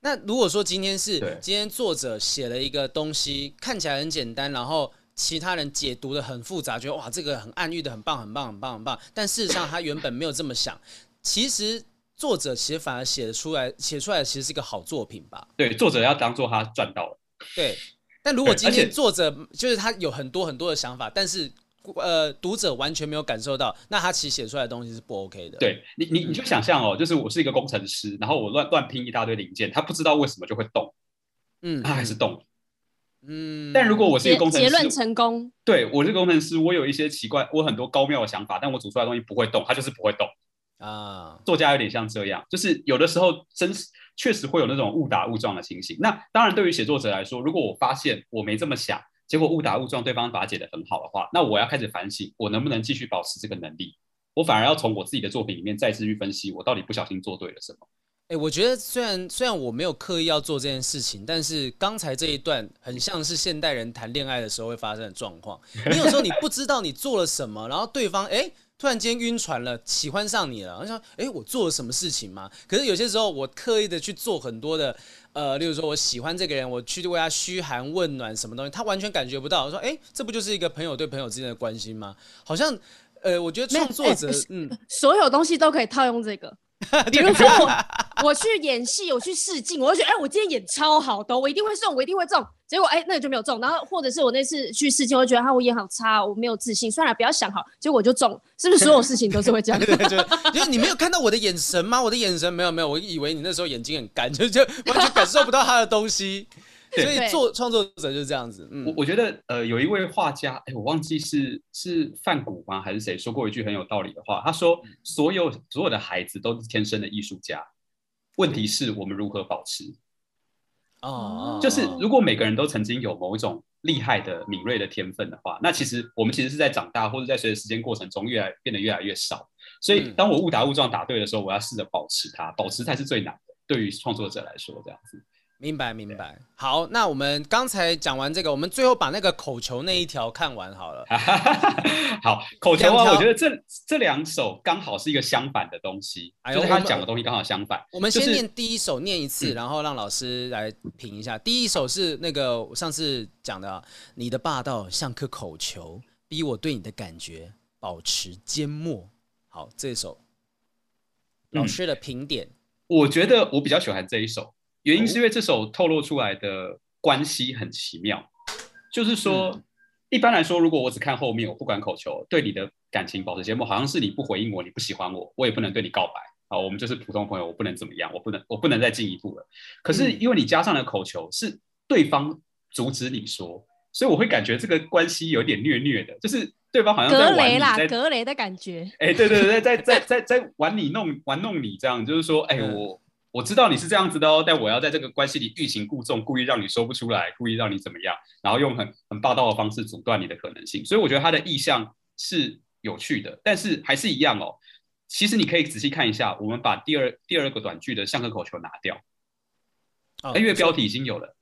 那如果说今天是今天作者写了一个东西，看起来很简单，然后。其他人解读的很复杂，觉得哇，这个很暗喻的很棒，很棒，很棒，很棒。但事实上，他原本没有这么想。其实作者其实反而写的出来，写出来其实是一个好作品吧？对，作者要当做他赚到了。对。但如果今天作者就是他有很多很多的想法，但是呃，读者完全没有感受到，那他其实写出来的东西是不 OK 的。对你，你你就想象哦，就是我是一个工程师，然后我乱乱拼一大堆零件，他不知道为什么就会动，嗯，他还是动。嗯，但如果我是一个工程师，结论成功。对，我是工程师，我有一些奇怪，我很多高妙的想法，但我煮出来的东西不会动，它就是不会动啊。作家有点像这样，就是有的时候真是确实会有那种误打误撞的情形。那当然，对于写作者来说，如果我发现我没这么想，结果误打误撞，对方把它解得很好的话，那我要开始反省，我能不能继续保持这个能力？我反而要从我自己的作品里面再次去分析，我到底不小心做对了什么。哎、我觉得虽然虽然我没有刻意要做这件事情，但是刚才这一段很像是现代人谈恋爱的时候会发生的状况。你有时候你不知道你做了什么，然后对方哎、突然间晕船了，喜欢上你了，我想哎、欸、我做了什么事情吗？可是有些时候我刻意的去做很多的呃，例如说我喜欢这个人，我去为他嘘寒问暖什么东西，他完全感觉不到。我说哎、欸，这不就是一个朋友对朋友之间的关心吗？好像呃，我觉得创作者、欸、嗯，所有东西都可以套用这个。比如说我，我去演戏，我去试镜，我就觉得，哎、欸，我今天演超好的，我一定会中，我一定会中。结果，哎、欸，那个就没有中。然后，或者是我那次去试镜，我就觉得，哈，我演好差，我没有自信。算了，不要想好，结果我就中。是不是所有事情都是会这样？对，就，就你没有看到我的眼神吗？我的眼神没有没有，我以为你那时候眼睛很干，就就完全感受不到他的东西。所以做创作者就是这样子。嗯，我我觉得呃，有一位画家，哎，我忘记是是范谷吗，还是谁说过一句很有道理的话？他说：“所有所有的孩子都是天生的艺术家，问题是我们如何保持。”哦，就是如果每个人都曾经有某一种厉害的敏锐的天分的话，那其实我们其实是在长大或者在随着时间过程中越来变得越来越少。所以当我误打误撞打对的时候，我要试着保持它，保持才是最难的。对于创作者来说，这样子。明白明白，好，那我们刚才讲完这个，我们最后把那个口球那一条看完好了。好，口球啊，我觉得这这两首刚好是一个相反的东西，哎、就是他讲的东西刚好相反。我们先念第一首，念一次，然后让老师来评一下。嗯、第一首是那个我上次讲的，你的霸道像颗口球，逼我对你的感觉保持缄默。好，这首老师的评点、嗯，我觉得我比较喜欢这一首。原因是因为这首透露出来的关系很奇妙，就是说，嗯、一般来说，如果我只看后面，我不管口球，对你的感情保持缄默，好像是你不回应我，你不喜欢我，我也不能对你告白啊，我们就是普通朋友，我不能怎么样，我不能，我不能再进一步了。可是因为你加上了口球，是对方阻止你说，所以我会感觉这个关系有点虐虐的，就是对方好像在玩你，格雷啦，格雷的感觉。哎、欸，对对对，在在在在玩你弄玩弄你这样，就是说，哎、欸、我。我知道你是这样子的哦，但我要在这个关系里欲擒故纵，故意让你说不出来，故意让你怎么样，然后用很很霸道的方式阻断你的可能性。所以我觉得他的意向是有趣的，但是还是一样哦。其实你可以仔细看一下，我们把第二第二个短句的像个口球拿掉，哦，因为标题已经有了。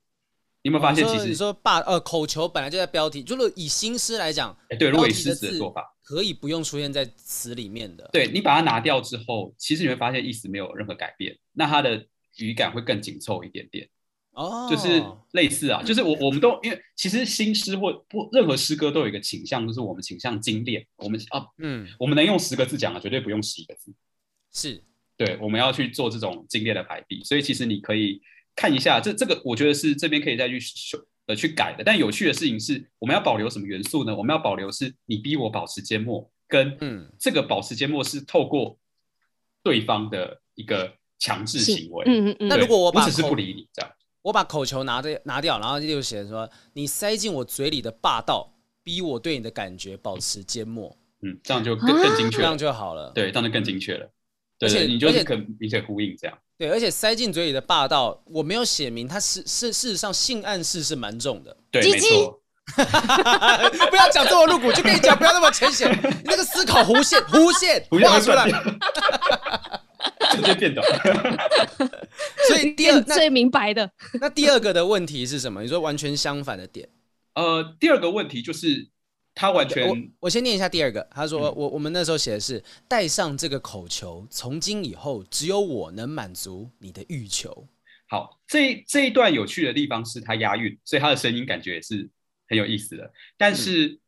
你有没有发现，其实你说霸呃口球本来就在标题，就是以新诗来讲，哎，对，如果以诗词的做法，可以不用出现在词里面的。对，你把它拿掉之后，其实你会发现意思没有任何改变，那它的语感会更紧凑一点点。哦，就是类似啊，就是我我们都因为其实新诗或不任何诗歌都有一个倾向，就是我们倾向精炼。我们啊，嗯，我们能用十个字讲的，绝对不用十一个字。是，对，我们要去做这种精炼的排比，所以其实你可以。看一下这这个，我觉得是这边可以再去修呃去改的。但有趣的事情是，我们要保留什么元素呢？我们要保留是你逼我保持缄默，跟嗯，这个保持缄默是透过对方的一个强制行为。嗯嗯嗯。那如果我把我只是不理你这样，我把口球拿掉拿掉，然后就写说你塞进我嘴里的霸道，逼我对你的感觉保持缄默。嗯，这样就更更精确，这样就好了。对，这样就更精确了。而且你就是可明显呼应这样。对，而且塞进嘴里的霸道，我没有写明，它是是事实上性暗示是蛮重的。对，没错。不要讲这么露骨，就跟你讲不要那么浅显。你那个思考弧线，弧线画出来，直接变短。所以第二最明白的，那第二个的问题是什么？你说完全相反的点。呃，第二个问题就是。他完全，我我先念一下第二个。他说，我我们那时候写的是带上这个口球，从今以后只有我能满足你的欲求。好，这这一段有趣的地方是他押韵，所以他的声音感觉也是很有意思的。但是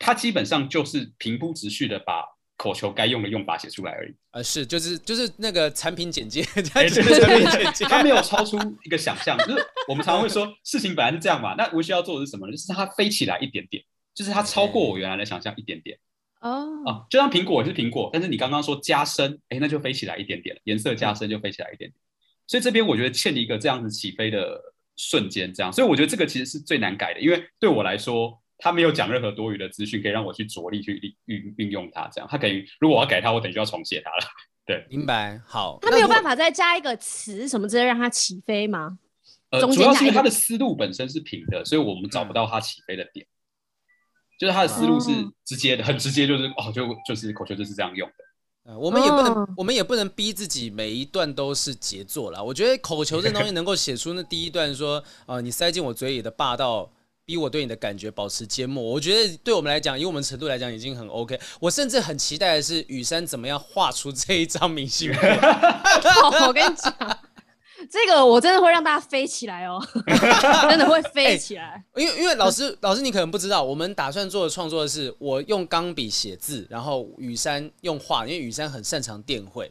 他基本上就是平铺直叙的把口球该用的用法写出来而已。呃，是，就是就是那个产品简介，欸、产品简介，他没有超出一个想象。就是我们常常会说，事情本来是这样嘛，那我需要做的是什么呢？就是它飞起来一点点。就是它超过我原来的想象一点点哦啊，就像苹果是苹果，但是你刚刚说加深，哎，那就飞起来一点点，颜色加深就飞起来一点点。所以这边我觉得欠一个这样子起飞的瞬间，这样，所以我觉得这个其实是最难改的，因为对我来说，他没有讲任何多余的资讯可以让我去着力去运运用它，这样，他等于如果我要改它，我等于就要重写它了。对，明白。好，他没有办法再加一个词什么之类让它起飞吗？呃，主要是因为它的思路本身是平的，所以我们找不到它起飞的点。就是他的思路是直接的，很直接，就是哦，就就是口球就是这样用的。呃，我们也不能，我们也不能逼自己每一段都是杰作啦。我觉得口球这东西能够写出那第一段说，呃，你塞进我嘴里的霸道，逼我对你的感觉保持缄默。我觉得对我们来讲，以我们程度来讲，已经很 OK。我甚至很期待的是雨珊怎么样画出这一张明信片。我跟你讲。这个我真的会让大家飞起来哦，真的会飞起来。欸、因为因为老师老师你可能不知道，我们打算做的创作的是我用钢笔写字，然后雨山用画，因为雨山很擅长电绘。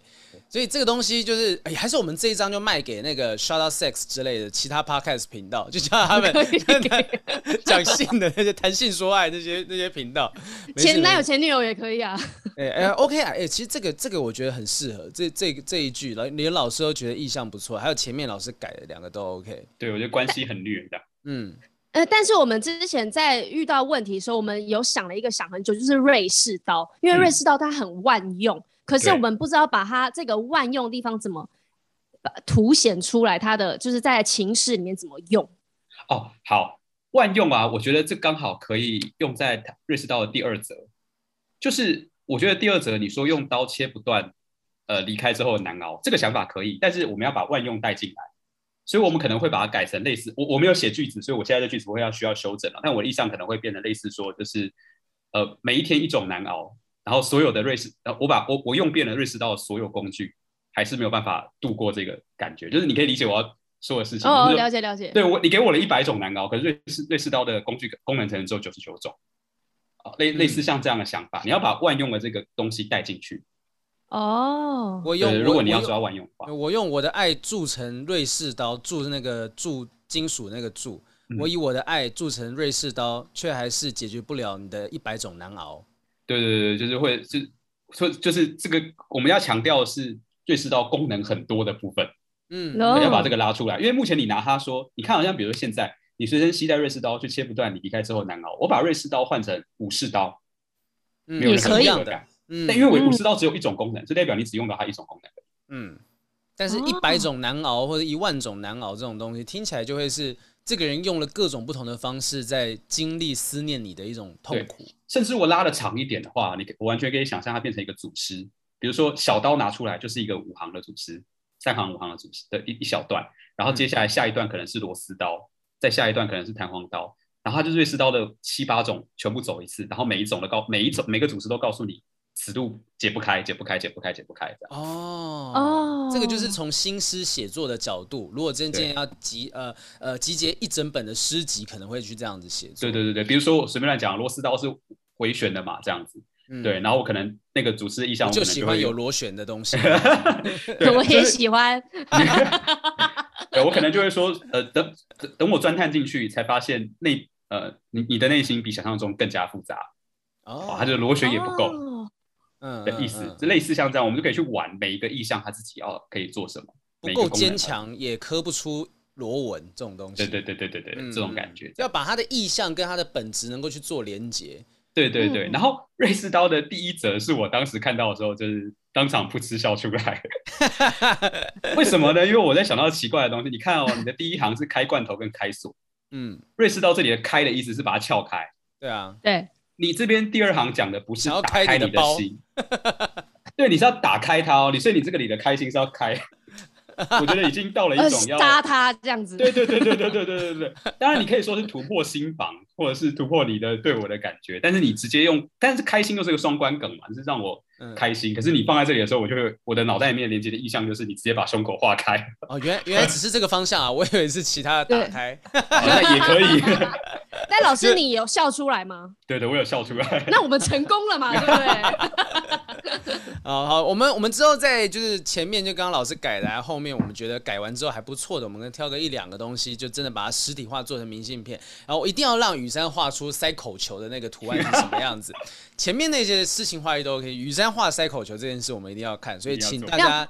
所以这个东西就是，哎，还是我们这一张就卖给那个 Shout Out Sex 之类的其他 Podcast 频道，就叫他们 讲性的那些谈性说爱那些那些频道，前男友前女友也可以啊。哎哎，OK 啊，哎，其实这个这个我觉得很适合，这这这一句，连老师都觉得意象不错，还有前面老师改的两个都 OK。对，我觉得关系很虐的。嗯，呃，但是我们之前在遇到问题的时候，我们有想了一个想很久，就是瑞士刀，因为瑞士刀它很万用。嗯可是我们不知道把它这个万用的地方怎么凸显出来，它的就是在情势里面怎么用？哦，好，万用啊！我觉得这刚好可以用在瑞士刀的第二则，就是我觉得第二则你说用刀切不断，呃，离开之后难熬，这个想法可以，但是我们要把万用带进来，所以我们可能会把它改成类似我我没有写句子，所以我现在的句子会要需要修整了，但我的意象可能会变得类似说，就是呃，每一天一种难熬。然后所有的瑞士，然后，我把我我用遍了瑞士刀的所有工具，还是没有办法度过这个感觉。就是你可以理解我要说的事情。哦，了解了解。对我，你给我了一百种难熬，可是瑞士瑞士刀的工具功能可能只有九十九种。啊，类类似像这样的想法，嗯、你要把万用的这个东西带进去。哦。我用，如果你要说要万用的话，我，我用我的爱铸成瑞士刀，铸那个铸金属那个铸，嗯、我以我的爱铸成瑞士刀，却还是解决不了你的一百种难熬。对对对，就是会是说就是这个我们要强调的是瑞士刀功能很多的部分，嗯，要把这个拉出来，因为目前你拿它说，你看好像比如说现在你随身携带瑞士刀，就切不断，你离开之后难熬。我把瑞士刀换成武士刀，嗯、没有什么样的，嗯，但因为我武士刀只有一种功能，就代表你只用到它一种功能，嗯，但是一百种难熬或者一万种难熬这种东西，听起来就会是。这个人用了各种不同的方式在经历思念你的一种痛苦，甚至我拉的长一点的话，你我完全可以想象它变成一个组诗。比如说小刀拿出来就是一个五行的组诗，三行五行的组诗的一一小段，然后接下来下一段可能是螺丝刀，再下一段可能是弹簧刀，然后它就是瑞士刀的七八种全部走一次，然后每一种的告每一种每个组诗都告诉你。此度解不开，解不开，解不开，解不开，这样。哦哦，这个就是从新诗写作的角度，如果真正要集呃呃集结一整本的诗集，可能会去这样子写作。对对对对，比如说我随便乱讲，螺丝刀是回旋的嘛，这样子。嗯、对，然后我可能那个组织意向，我就喜欢有螺旋的东西。我也喜欢。对，我可能就会说，呃，等等等我钻探进去，才发现内呃，你你的内心比想象中更加复杂。哦，他、哦、就螺旋也不够，嗯的意思，就、嗯、类似像这样，我们就可以去玩每一个意象，他自己要可以做什么，不够坚强也刻不出螺纹这种东西。对对对对对对，嗯、这种感觉，要把他的意象跟他的本质能够去做连接。对对对，然后瑞士刀的第一则是我当时看到的时候，就是当场噗嗤笑出来。为什么呢？因为我在想到奇怪的东西。你看哦，你的第一行是开罐头跟开锁，嗯，瑞士刀这里的开的意思是把它撬开。对啊，对。你这边第二行讲的不是打开你的心，对，你是要打开它哦。你所以你这个里的开心是要开。我觉得已经到了一种要 杀它这样子。对对对对对对对对对。当然你可以说是突破心房，或者是突破你的对我的感觉，但是你直接用，但是开心又是个双关梗嘛，就是让我开心。可是你放在这里的时候，我就会我的脑袋里面连接的意象就是你直接把胸口化开。哦，原来原来只是这个方向啊，我以为是其他的打开。那也可以。但老师你有笑出来吗？对的，我有笑出来。那我们成功了嘛，对不对？好好，我们我们之后在就是前面就刚刚老师改的，后面我们觉得改完之后还不错的，我们可以挑个一两个东西，就真的把它实体化做成明信片。然后一定要让雨珊画出塞口球的那个图案是什么样子。前面那些事情画意都 OK，雨山画塞口球这件事我们一定要看，所以请大家，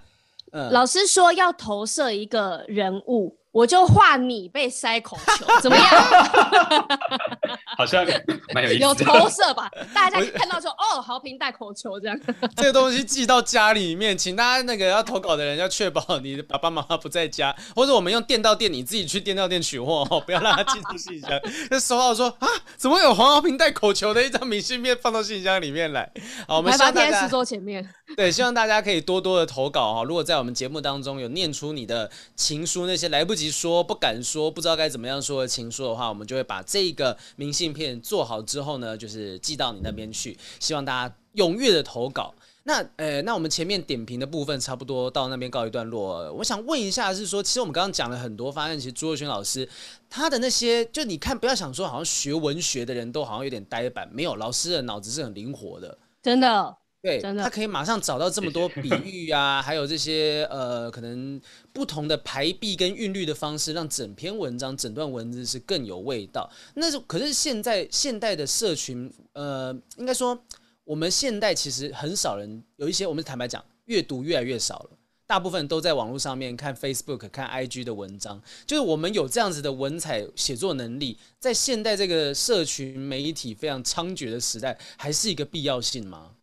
嗯，老师说要投射一个人物。我就画你被塞口球，怎么样？好像蛮有意思，有投射吧？大家看到说，哦，豪平带口球这样。这个东西寄到家里面，请大家那个要投稿的人要确保你的爸爸妈妈不在家，或者我们用电到店，你自己去电到店取货哦，不要让他寄到信箱。那收到说啊，怎么有黄豪平带口球的一张明信片放到信箱里面来？好，我们希望大家桌前面。对，希望大家可以多多的投稿哈。如果在我们节目当中有念出你的情书，那些来不及。说不敢说，不知道该怎么样说的情书的话，我们就会把这个明信片做好之后呢，就是寄到你那边去。希望大家踊跃的投稿。那呃，那我们前面点评的部分差不多到那边告一段落。我想问一下，是说，其实我们刚刚讲了很多，发现其实朱若瑄老师他的那些，就你看，不要想说好像学文学的人都好像有点呆板，没有，老师的脑子是很灵活的，真的。对，他可以马上找到这么多比喻啊，还有这些呃，可能不同的排比跟韵律的方式，让整篇文章、整段文字是更有味道。那是可是现在现代的社群，呃，应该说我们现代其实很少人有一些，我们坦白讲，阅读越来越少了，大部分都在网络上面看 Facebook、看 IG 的文章。就是我们有这样子的文采写作能力，在现代这个社群媒体非常猖獗的时代，还是一个必要性吗？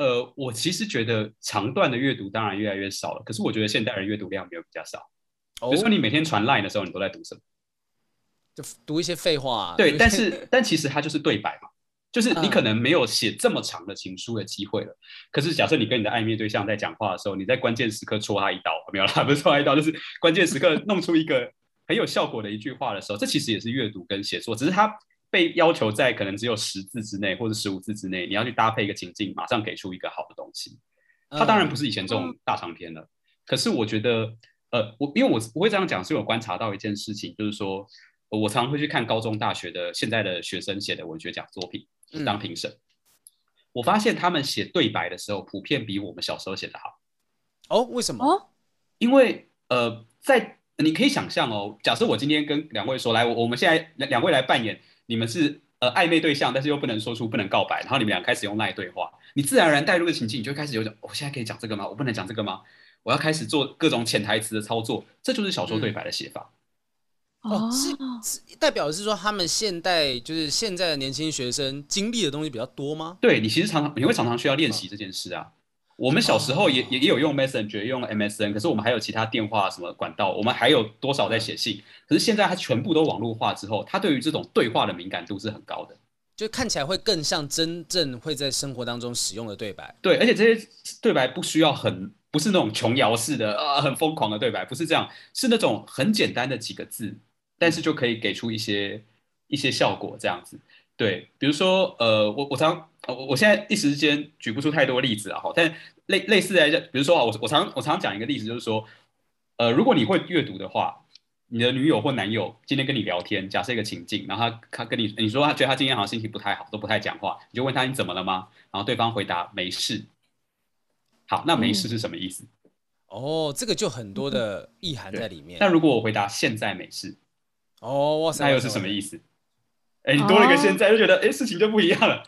呃，我其实觉得长段的阅读当然越来越少了，可是我觉得现代人阅读量没有比较少。比如说你每天传 line 的时候，你都在读什么？就读一些废话啊。对，但是但其实它就是对白嘛，就是你可能没有写这么长的情书的机会了。嗯。可是假设你跟你的暧昧对象在讲话的时候，你在关键时刻戳他一刀，没有啦，不是戳他一刀，就是关键时刻弄出一个很有效果的一句话的时候，这其实也是阅读跟写作，只是它。被要求在可能只有十字之内或者十五字之内，你要去搭配一个情境，马上给出一个好的东西。它当然不是以前这种大长篇了，可是我觉得，呃，我因为我我会这样讲，是我观察到一件事情，就是说，我常常会去看高中、大学的现在的学生写的文学奖作品，当评审。我发现他们写对白的时候，普遍比我们小时候写的好。哦，为什么？哦，因为呃，在你可以想象哦，假设我今天跟两位说，来，我我们现在两两位来扮演。你们是呃暧昧对象，但是又不能说出不能告白，然后你们俩开始用赖对话，你自然而然带入的情境，你就开始有种，我、哦、现在可以讲这个吗？我不能讲这个吗？我要开始做各种潜台词的操作，这就是小说对白的写法。嗯、哦，是，是代表的是说他们现代就是现在的年轻学生经历的东西比较多吗？对，你其实常常你会常常需要练习这件事啊。我们小时候也也也有用 Messenger，用 MSN，可是我们还有其他电话什么管道，我们还有多少在写信？可是现在它全部都网络化之后，它对于这种对话的敏感度是很高的，就看起来会更像真正会在生活当中使用的对白。对，而且这些对白不需要很，不是那种琼瑶式的啊，很疯狂的对白，不是这样，是那种很简单的几个字，但是就可以给出一些一些效果这样子。对，比如说呃，我我常。我我现在一时之间举不出太多例子啊，哈，但类类似来讲，比如说啊，我我常我常讲一个例子，就是说，呃，如果你会阅读的话，你的女友或男友今天跟你聊天，假设一个情境，然后他他跟你你说他觉得他今天好像心情不太好，都不太讲话，你就问他你怎么了吗？然后对方回答没事。好，那没事是什么意思？哦，这个就很多的意涵在里面。但如果我回答现在没事，哦，哇塞，那又是什么意思？哎，你多了一个现在，就觉得哎，事情就不一样了。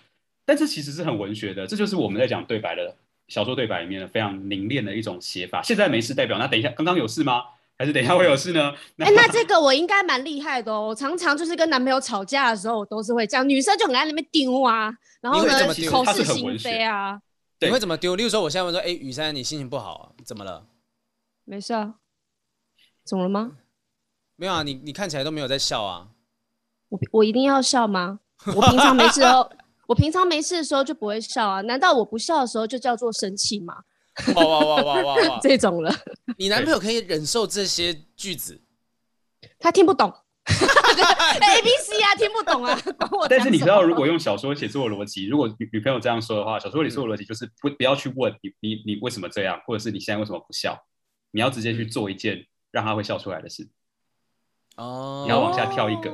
但这其实是很文学的，这就是我们在讲对白的小说对白里面的非常凝练的一种写法。现在没事代表那等一下刚刚有事吗？还是等一下会有事呢？哎，那这个我应该蛮厉害的哦。我常常就是跟男朋友吵架的时候，我都是会这样。女生就很爱那边丢啊，然后呢，口是心非啊。你会怎么丢？例如说，我现在问说，哎，雨珊，你心情不好啊？怎么了？没事啊。怎么了吗？没有啊，你你看起来都没有在笑啊。我我一定要笑吗？我平常没事哦。我平常没事的时候就不会笑啊？难道我不笑的时候就叫做生气吗？哇哇哇哇哇哇！这种了，你男朋友可以忍受这些句子？他听不懂，A B C 啊，听不懂啊。但是你知道，如果用小说写作的逻辑，如果女女朋友这样说的话，小说里说的逻辑就是不不要去问你你你为什么这样，或者是你现在为什么不笑？你要直接去做一件让他会笑出来的事。哦，你要往下跳一格，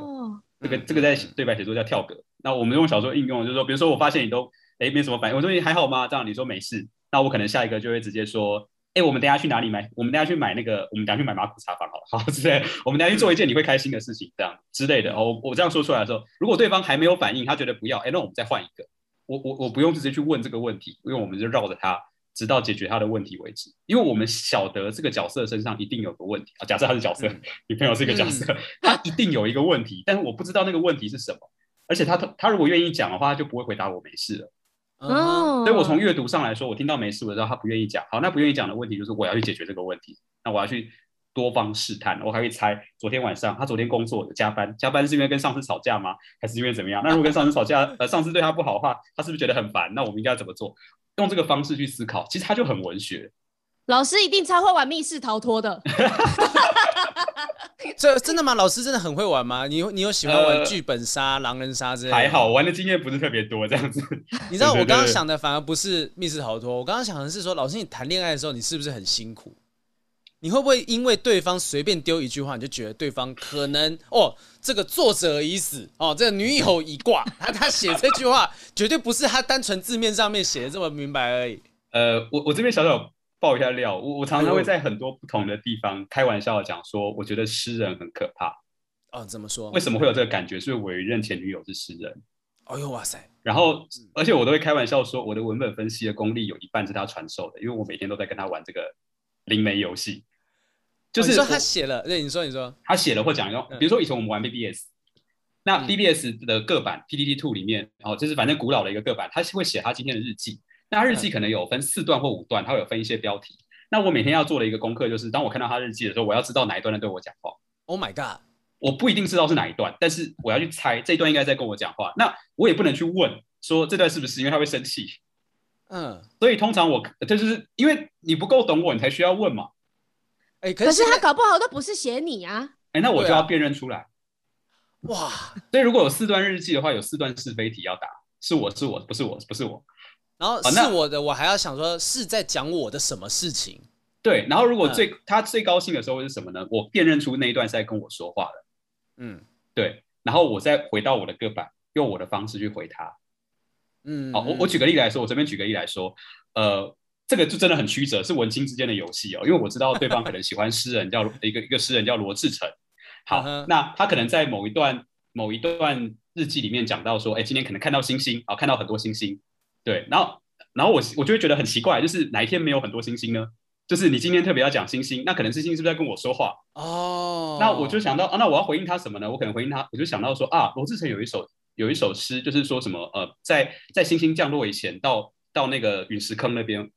这个这个在对白写作叫跳格。那我们用小说应用，就是说，比如说我发现你都哎没什么反应，我说你还好吗？这样你说没事，那我可能下一个就会直接说，哎，我们等下去哪里买？我们等下去买那个，我们等下去买马古茶坊好了，好之类。我们等下去做一件你会开心的事情，这样之类的。哦，我这样说出来的时候，如果对方还没有反应，他觉得不要，哎，那我们再换一个。我我我不用直接去问这个问题，因为我们就绕着他。直到解决他的问题为止，因为我们晓得这个角色身上一定有个问题啊。假设他是角色，嗯、女朋友是一个角色，嗯、他一定有一个问题，但是我不知道那个问题是什么。而且他他如果愿意讲的话，他就不会回答我没事了。哦，所以我从阅读上来说，我听到没事，我知道他不愿意讲。好，那不愿意讲的问题就是我要去解决这个问题。那我要去多方试探，我还会猜昨天晚上他昨天工作的加班，加班是因为跟上司吵架吗？还是因为怎么样？那如果跟上司吵架，呃，上司对他不好的话，他是不是觉得很烦？那我们应该要怎么做？用这个方式去思考，其实他就很文学。老师一定超会玩密室逃脱的。这真的吗？老师真的很会玩吗？你你有喜欢玩剧本杀、呃、狼人杀之类的？还好，玩的经验不是特别多，这样子。你知道我刚刚想的反而不是密室逃脱，我刚刚想的是说，老师你谈恋爱的时候，你是不是很辛苦？你会不会因为对方随便丢一句话，你就觉得对方可能哦，这个作者已死哦，这个女友已挂，他他写这句话 绝对不是他单纯字面上面写的这么明白而已。呃，我我这边小小爆一下料，我我常常会在很多不同的地方开玩笑讲说，我觉得诗人很可怕。哦，怎么说？为什么会有这个感觉？是因为我有一任前女友是诗人。哎呦哇塞！然后而且我都会开玩笑说，我的文本分析的功力有一半是他传授的，因为我每天都在跟他玩这个灵媒游戏。就是、哦、说他写了，对你说你说他写了或讲用，比如说以前我们玩 BBS，、嗯、那 BBS 的个版 PTT Two 里面，哦，就是反正古老的一个个版，他是会写他今天的日记。那他日记可能有分四段或五段，他会有分一些标题。那我每天要做的一个功课就是，当我看到他日记的时候，我要知道哪一段在对我讲话。Oh my god！我不一定知道是哪一段，但是我要去猜这一段应该在跟我讲话。那我也不能去问说这段是不是，因为他会生气。嗯，所以通常我就是因为你不够懂我，你才需要问嘛。哎，可是他搞不好都不是写你啊！哎，那我就要辨认出来。哇，所以如果有四段日记的话，有四段是非题要答，是我是我，不是我不是我。然后是我的，我还要想说是在讲我的什么事情？对。然后如果最他最高兴的时候是什么呢？我辨认出那一段是在跟我说话的。嗯，对。然后我再回到我的个版，用我的方式去回他。嗯，好，我我举个例来说，我这边举个例来说，呃。这个就真的很曲折，是文青之间的游戏哦。因为我知道对方可能喜欢诗人叫 一个一个诗人叫罗志诚。好，那他可能在某一段某一段日记里面讲到说，哎，今天可能看到星星啊，看到很多星星。对，然后然后我我就会觉得很奇怪，就是哪一天没有很多星星呢？就是你今天特别要讲星星，那可能星星是不是在跟我说话？哦，那我就想到啊，那我要回应他什么呢？我可能回应他，我就想到说啊，罗志诚有一首有一首诗，就是说什么呃，在在星星降落以前，到到那个陨石坑那边。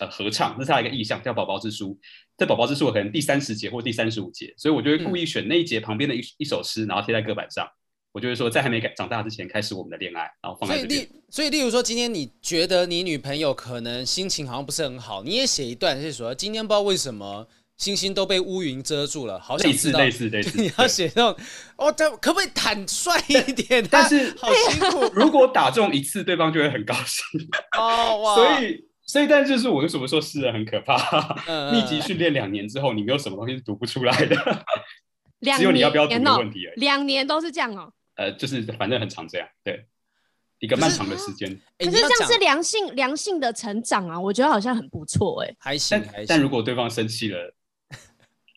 呃，合唱，这是他一个意象，叫《宝宝之书》。这《宝宝之书》可能第三十节或第三十五节，所以我就会故意选那一节旁边的一一首诗，然后贴在隔板上。我就会说，在还没改长大之前，开始我们的恋爱，然后放在这里。所以，例所以，例如说，今天你觉得你女朋友可能心情好像不是很好，你也写一段，就是说今天不知道为什么星星都被乌云遮住了，好想知道。类似类似类似，你要写那种哦，他可不可以坦率一点？但 是 好辛苦。如果打中一次，对方就会很高兴。哦哇，所以。所以，但就是我为什么说诗人很可怕？嗯、密集训练两年之后，你没有什么东西是读不出来的。只有你要不要读的问题而已。两年都是这样哦。呃，就是反正很常这样，对。一个漫长的时间。可是这样是良性良性的成长啊，我觉得好像很不错哎。还行，还行。但如果对方生气了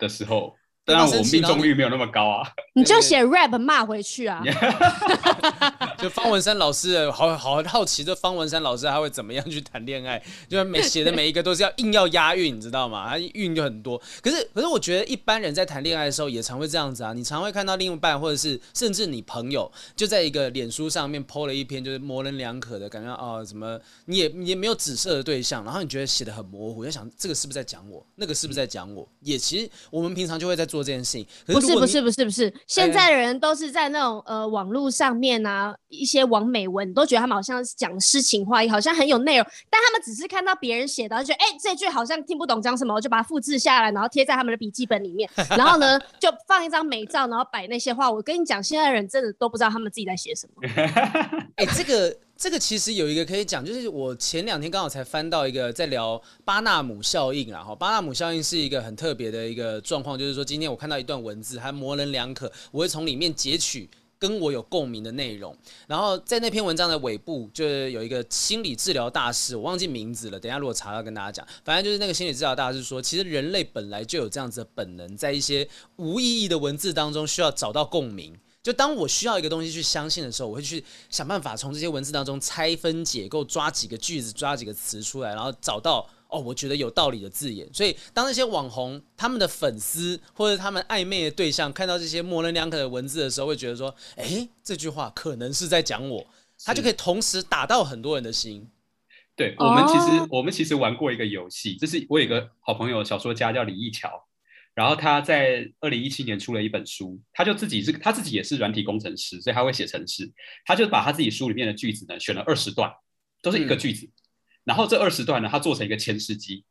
的时候。当然，我命中率没有那么高啊。你就写 rap 骂回去啊。就方文山老师，好好好奇，这方文山老师他会怎么样去谈恋爱？就每写的每一个都是要硬要押韵，你知道吗？他韵就很多。可是，可是我觉得一般人在谈恋爱的时候也常会这样子啊。你常会看到另一半，或者是甚至你朋友，就在一个脸书上面 po 了一篇，就是模棱两可的感觉哦，怎么你也你也没有指涉的对象，然后你觉得写的很模糊，就想这个是不是在讲我？那个是不是在讲我？也其实我们平常就会在做这件事情。不是不是不是不是，现在的人都是在那种呃网络上面啊，一些网美文，你都觉得他们好像是讲诗情画意，好像很有内容，但他们只是看到别人写的，就觉得哎、欸、这句好像听不懂讲什么，我就把它复制下来，然后贴在他们的笔记本里面，然后呢就放一张美照，然后摆那些话。我跟你讲，现在的人真的都不知道他们自己在写什么。哎、欸，这个。这个其实有一个可以讲，就是我前两天刚好才翻到一个在聊巴纳姆效应，然后巴纳姆效应是一个很特别的一个状况，就是说今天我看到一段文字，它模棱两可，我会从里面截取跟我有共鸣的内容，然后在那篇文章的尾部，就是有一个心理治疗大师，我忘记名字了，等一下如果查到跟大家讲，反正就是那个心理治疗大师说，其实人类本来就有这样子的本能，在一些无意义的文字当中需要找到共鸣。就当我需要一个东西去相信的时候，我会去想办法从这些文字当中拆分解构，抓几个句子，抓几个词出来，然后找到哦，我觉得有道理的字眼。所以当那些网红他们的粉丝或者他们暧昧的对象看到这些模棱两可的文字的时候，会觉得说，诶，这句话可能是在讲我，他就可以同时打到很多人的心。对，我们其实我们其实玩过一个游戏，这是我有一个好朋友小说家叫李义桥。然后他在二零一七年出了一本书，他就自己是他自己也是软体工程师，所以他会写程式。他就把他自己书里面的句子呢，选了二十段，都是一个句子。嗯、然后这二十段呢，他做成一个签诗机，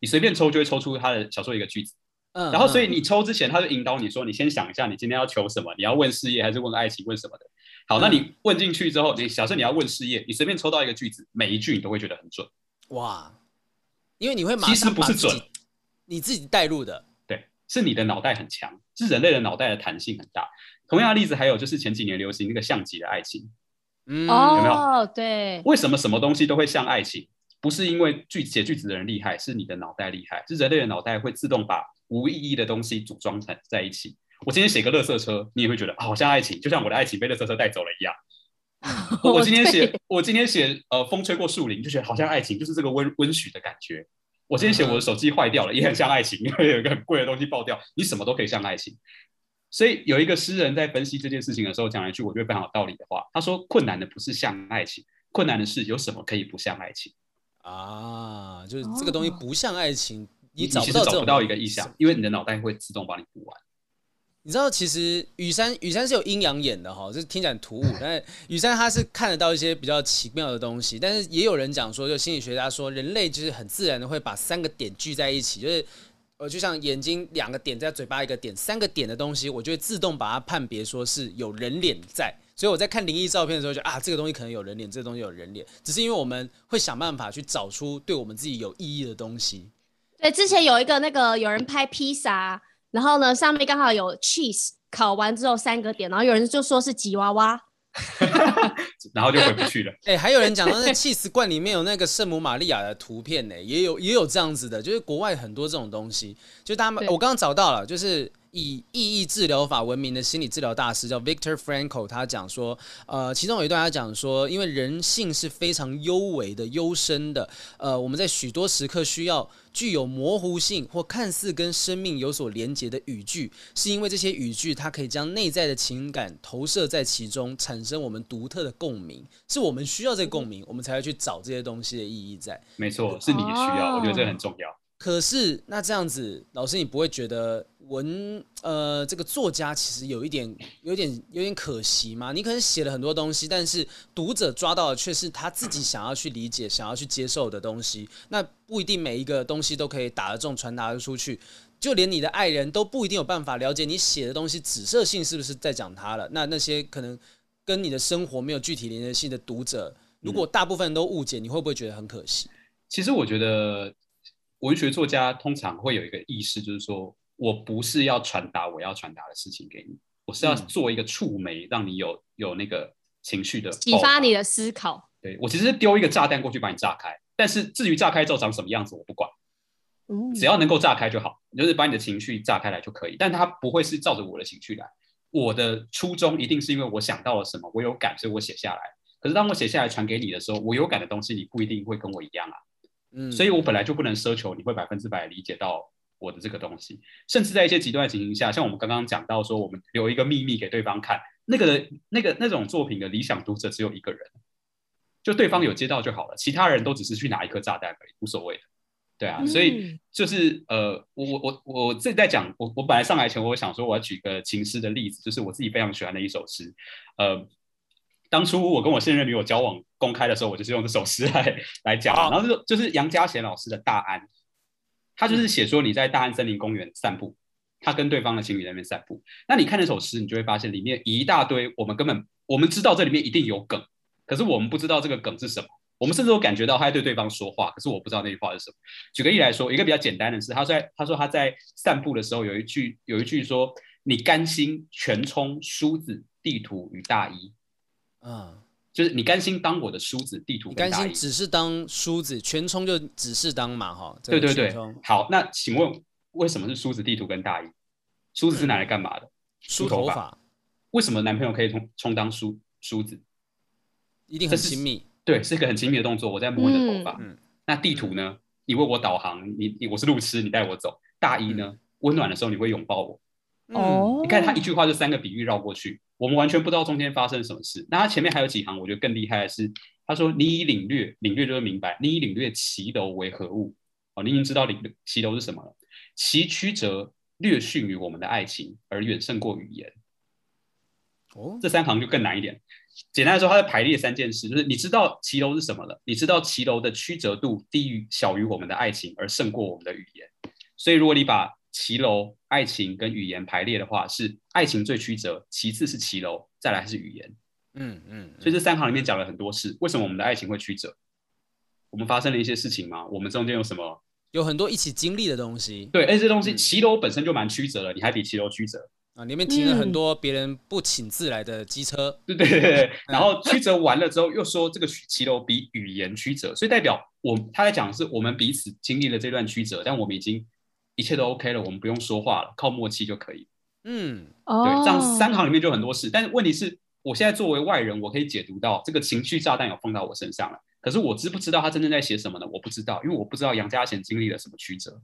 你随便抽就会抽出他的小说一个句子。嗯。然后所以你抽之前，他就引导你说，你先想一下，你今天要求什么？你要问事业还是问爱情？问什么的？好，那你问进去之后，你假设你要问事业，你随便抽到一个句子，每一句你都会觉得很准。哇，因为你会马上。其实不是准。你自己带入的，对，是你的脑袋很强，是人类的脑袋的弹性很大。同样的例子还有就是前几年流行那个像极了爱情，嗯，有没有？哦，对。为什么什么东西都会像爱情？不是因为句写句子的人厉害，是你的脑袋厉害，是人类的脑袋会自动把无意义的东西组装成在一起。我今天写个垃圾车，你也会觉得好像爱情，就像我的爱情被垃圾车带走了一样。我今天写我今天写呃风吹过树林，就觉得好像爱情，就是这个温温煦的感觉。我今天写我的手机坏掉了，也很像爱情，因为有一个很贵的东西爆掉。你什么都可以像爱情，所以有一个诗人在分析这件事情的时候，讲了一句我觉得非常有道理的话。他说：“困难的不是像爱情，困难的是有什么可以不像爱情啊？就是这个东西不像爱情，你找不到找不到一个意象，因为你的脑袋会自动帮你补完。”你知道，其实雨山雨山是有阴阳眼的哈，就是听起来很突兀。但是雨山他是看得到一些比较奇妙的东西，但是也有人讲说，就心理学家说，人类就是很自然的会把三个点聚在一起，就是呃，就像眼睛两个点在嘴巴一个点，三个点的东西，我就会自动把它判别说是有人脸在。所以我在看灵异照片的时候就，就啊，这个东西可能有人脸，这个东西有人脸，只是因为我们会想办法去找出对我们自己有意义的东西。对，之前有一个那个有人拍披萨。然后呢，上面刚好有 cheese，烤完之后三个点，然后有人就说是吉娃娃，然后就回不去了。哎、欸，还有人讲到那 cheese 罐里面有那个圣母玛利亚的图片呢，也有也有这样子的，就是国外很多这种东西，就他们我刚刚找到了，就是。以意义治疗法闻名的心理治疗大师叫 Victor Frankl，他讲说，呃，其中有一段他讲说，因为人性是非常幽微的、幽深的，呃，我们在许多时刻需要具有模糊性或看似跟生命有所连结的语句，是因为这些语句它可以将内在的情感投射在其中，产生我们独特的共鸣，是我们需要这个共鸣，我们才会去找这些东西的意义在。没错，是你的需要，我觉得这很重要。可是那这样子，老师你不会觉得文呃这个作家其实有一点有点有点可惜嘛？你可能写了很多东西，但是读者抓到的却是他自己想要去理解、想要去接受的东西。那不一定每一个东西都可以打得中、传达得出去。就连你的爱人都不一定有办法了解你写的东西紫色性是不是在讲他了。那那些可能跟你的生活没有具体连接性的读者，如果大部分人都误解，你会不会觉得很可惜？其实我觉得。文学作家通常会有一个意识，就是说我不是要传达我要传达的事情给你，我是要做一个触媒，让你有有那个情绪的启发你的思考。对，我其实是丢一个炸弹过去把你炸开，但是至于炸开之后长什么样子我不管，嗯，只要能够炸开就好，就是把你的情绪炸开来就可以，但它不会是照着我的情绪来。我的初衷一定是因为我想到了什么，我有感，所以我写下来。可是当我写下来传给你的时候，我有感的东西你不一定会跟我一样啊。嗯，所以我本来就不能奢求你会百分之百理解到我的这个东西。甚至在一些极端的情形下，像我们刚刚讲到说，我们留一个秘密给对方看，那个的、那个那种作品的理想读者只有一个人，就对方有接到就好了，其他人都只是去拿一颗炸弹而已，无所谓的。对啊，所以就是呃，我我我我自己在讲，我我本来上来前，我想说我要举个情诗的例子，就是我自己非常喜欢的一首诗。呃，当初我跟我现任女友交往公开的时候，我就是用这首诗来来讲。然后就就是杨家贤老师的《大安》，他就是写说你在大安森林公园散步，他跟对方的情侣在那边散步。那你看那首诗，你就会发现里面一大堆我们根本我们知道这里面一定有梗，可是我们不知道这个梗是什么。我们甚至都感觉到他在对对方说话，可是我不知道那句话是什么。举个例来说，一个比较简单的是，他在他说他在散步的时候有一句有一句说：“你甘心全充梳子、地图与大衣。”啊，就是你甘心当我的梳子、地图跟大衣。甘心只是当梳子，全冲就只是当嘛哈。对对对。好，那请问为什么是梳子、地图跟大衣？梳子是拿来干嘛的？梳头发。为什么男朋友可以充充当梳梳子？一定很亲密。对，是一个很亲密的动作。我在摸你的头发。嗯，那地图呢？你为我导航，你你我是路痴，你带我走。大衣呢？温暖的时候你会拥抱我。哦，你看他一句话就三个比喻绕过去，我们完全不知道中间发生了什么事。那他前面还有几行，我觉得更厉害的是，他说：“你已领略，领略就是明白，你已领略骑楼为何物。哦，你已经知道领骑楼是什么了。其曲折略逊于我们的爱情，而远胜过语言。”哦，这三行就更难一点。简单来说，他在排列三件事，就是你知道骑楼是什么了，你知道骑楼的曲折度低于小于我们的爱情，而胜过我们的语言。所以，如果你把骑楼、爱情跟语言排列的话，是爱情最曲折，其次是骑楼，再来是语言。嗯嗯。所以这三行里面讲了很多事。为什么我们的爱情会曲折？我们发生了一些事情吗？我们中间有什么？有很多一起经历的东西。对，而且这东西骑楼本身就蛮曲折了，你还比骑楼曲折。啊，里面停了很多别人不请自来的机车，对对对，然后曲折完了之后，又说这个骑楼比语言曲折，所以代表我他在讲的是我们彼此经历了这段曲折，但我们已经一切都 OK 了，我们不用说话了，靠默契就可以。嗯，对，这样三行里面就很多事，但是问题是，我现在作为外人，我可以解读到这个情绪炸弹有放到我身上了，可是我知不知道他真正在写什么呢？我不知道，因为我不知道杨家贤经历了什么曲折。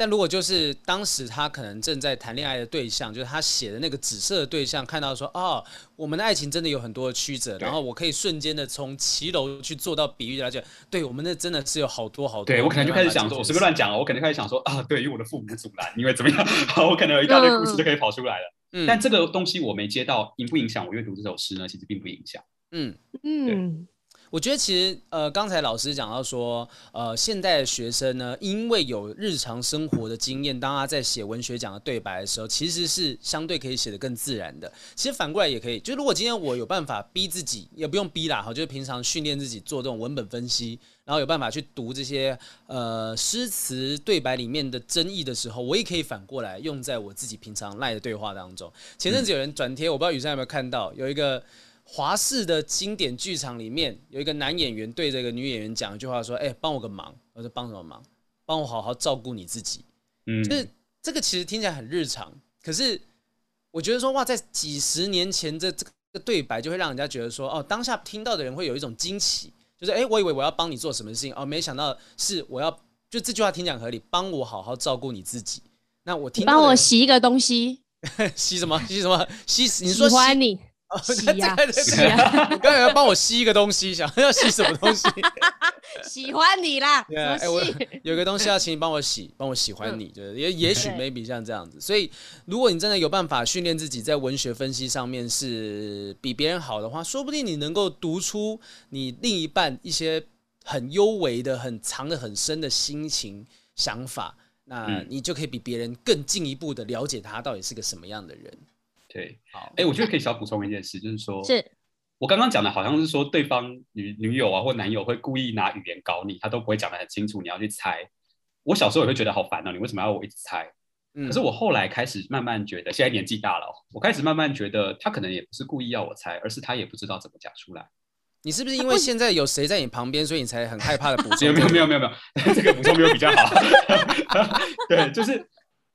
但如果就是当时他可能正在谈恋爱的对象，就是他写的那个紫色的对象，看到说哦，我们的爱情真的有很多的曲折，然后我可以瞬间的从骑楼去做到比喻来讲，对我们那真的是有好多好多。对我可能就开始想说，我随便乱讲哦，我可能开始想说啊，对，因为我的父母阻拦，因为怎么样，好，我可能有一大堆故事就可以跑出来了。嗯，但这个东西我没接到，影不影响我阅读这首诗呢？其实并不影响。嗯嗯。我觉得其实，呃，刚才老师讲到说，呃，现代的学生呢，因为有日常生活的经验，当他在写文学奖的对白的时候，其实是相对可以写得更自然的。其实反过来也可以，就如果今天我有办法逼自己，也不用逼啦，哈，就是平常训练自己做这种文本分析，然后有办法去读这些呃诗词对白里面的争议的时候，我也可以反过来用在我自己平常赖的对话当中。前阵子有人转贴，我不知道雨珊有没有看到，有一个。华视的经典剧场里面有一个男演员对这个女演员讲一句话说：“哎、欸，帮我个忙。”我说：“帮什么忙？帮我好好照顾你自己。”嗯，就是这个其实听起来很日常，可是我觉得说哇，在几十年前这这个对白就会让人家觉得说哦，当下听到的人会有一种惊奇，就是哎、欸，我以为我要帮你做什么事情哦，没想到是我要就这句话听起来很合理，帮我好好照顾你自己。那我听帮我洗一个东西，洗什么？洗什么？洗你说喜欢你。洗呀，洗呀！你刚才要帮我吸一个东西，想要吸什么东西？喜欢你啦！哎、欸，我 有个东西要请你帮我洗，帮我喜欢你，就是也也许 maybe 像这样子。所以，如果你真的有办法训练自己在文学分析上面是比别人好的话，说不定你能够读出你另一半一些很幽微的、很藏的很深的心情想法，那你就可以比别人更进一步的了解他到底是个什么样的人。对，好，哎，我觉得可以小补充一件事，就是说，是我刚刚讲的，好像是说对方女女友啊或男友会故意拿语言搞你，他都不会讲得很清楚，你要去猜。我小时候也会觉得好烦哦，你为什么要我一直猜？嗯，可是我后来开始慢慢觉得，现在年纪大了，我开始慢慢觉得他可能也不是故意要我猜，而是他也不知道怎么讲出来。你是不是因为现在有谁在你旁边，所以你才很害怕的补充？没有没有没有没有，这个补充没有比较好。对，就是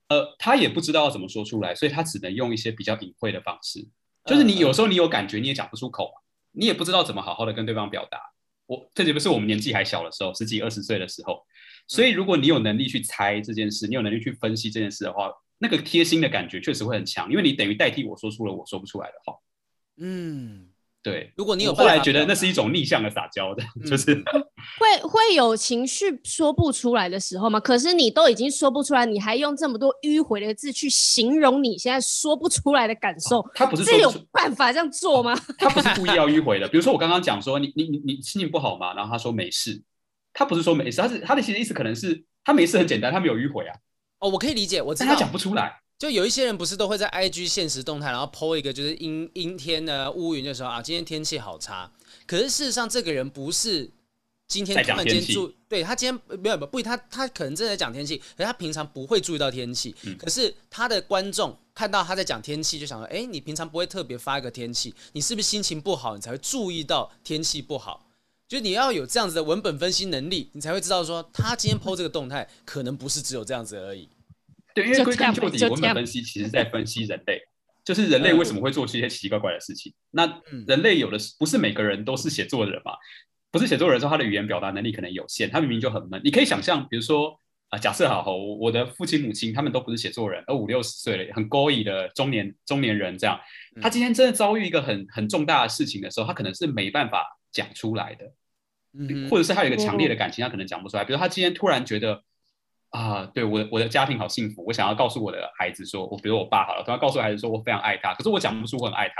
呃，他也不知道要怎么说出来，所以他只能用一些比较隐晦的方式。就是你有时候你有感觉，你也讲不出口，你也不知道怎么好好的跟对方表达。我特别不是我们年纪还小的时候，十几二十岁的时候。所以，如果你有能力去猜这件事，你有能力去分析这件事的话，那个贴心的感觉确实会很强，因为你等于代替我说出了我说不出来的话。嗯，对。如果你有后来觉得那是一种逆向的撒娇的，嗯、就是会会有情绪说不出来的时候吗？可是你都已经说不出来，你还用这么多迂回的字去形容你现在说不出来的感受，哦、他不是有办法这样做吗？他不是故意要迂回的。比如说我刚刚讲说你你你你心情不好吗？然后他说没事。他不是说没事，他是他的其实意思可能是他没事很简单，他没有迂回啊。哦，我可以理解，我知道他讲不出来。就有一些人不是都会在 IG 现实动态，然后 po 一个就是阴阴天的乌云的时候啊，今天天气好差。可是事实上，这个人不是今天突然间注，对他今天没有不他他可能正在讲天气，可是他平常不会注意到天气。嗯。可是他的观众看到他在讲天气，就想说：哎，你平常不会特别发一个天气，你是不是心情不好，你才会注意到天气不好？就你要有这样子的文本分析能力，你才会知道说他今天 po 这个动态，可能不是只有这样子而已。对，因为归根究底，文本分析其实在分析人类，就是人类为什么会做出一些奇奇怪怪的事情。那人类有的不是每个人都是写作的人嘛？不是写作的人说他的语言表达能力可能有限，他明明就很闷。你可以想象，比如说啊，假设好好，我的父亲母亲他们都不是写作人，而五六十岁了，很高义的中年中年人这样，他今天真的遭遇一个很很重大的事情的时候，他可能是没办法。讲出来的，嗯或者是他有一个强烈的感情，他可能讲不出来。比如他今天突然觉得啊，对我我的家庭好幸福，我想要告诉我的孩子说，我比如我爸好了，突然告诉孩子说我非常爱他，可是我讲不出我很爱他，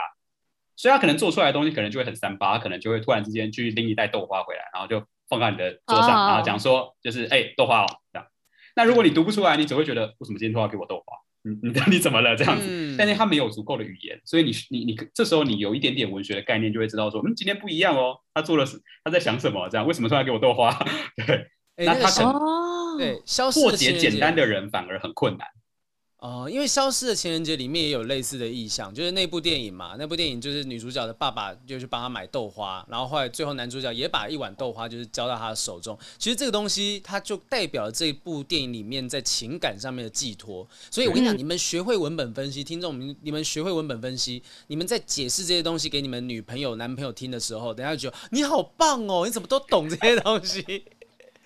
所以他可能做出来的东西可能就会很三八，他可能就会突然之间去拎一袋豆花回来，然后就放在你的桌上，然后讲说就是哎、欸、豆花哦这样。那如果你读不出来，你只会觉得为什么今天突然给我豆花？你你 你怎么了这样子？嗯、但是他没有足够的语言，所以你你你这时候你有一点点文学的概念，就会知道说，嗯，今天不一样哦，他做了他在想什么？这样为什么突然给我豆花？对，欸、那他可能、哦、对消破解简单的人反而很困难。哦，因为《消失的情人节》里面也有类似的意象，就是那部电影嘛。那部电影就是女主角的爸爸就去帮她买豆花，然后后来最后男主角也把一碗豆花就是交到她的手中。其实这个东西它就代表了这部电影里面在情感上面的寄托。所以我跟你讲，你们学会文本分析，听众们你们学会文本分析，你们在解释这些东西给你们女朋友、男朋友听的时候，等下就觉得你好棒哦，你怎么都懂这些东西？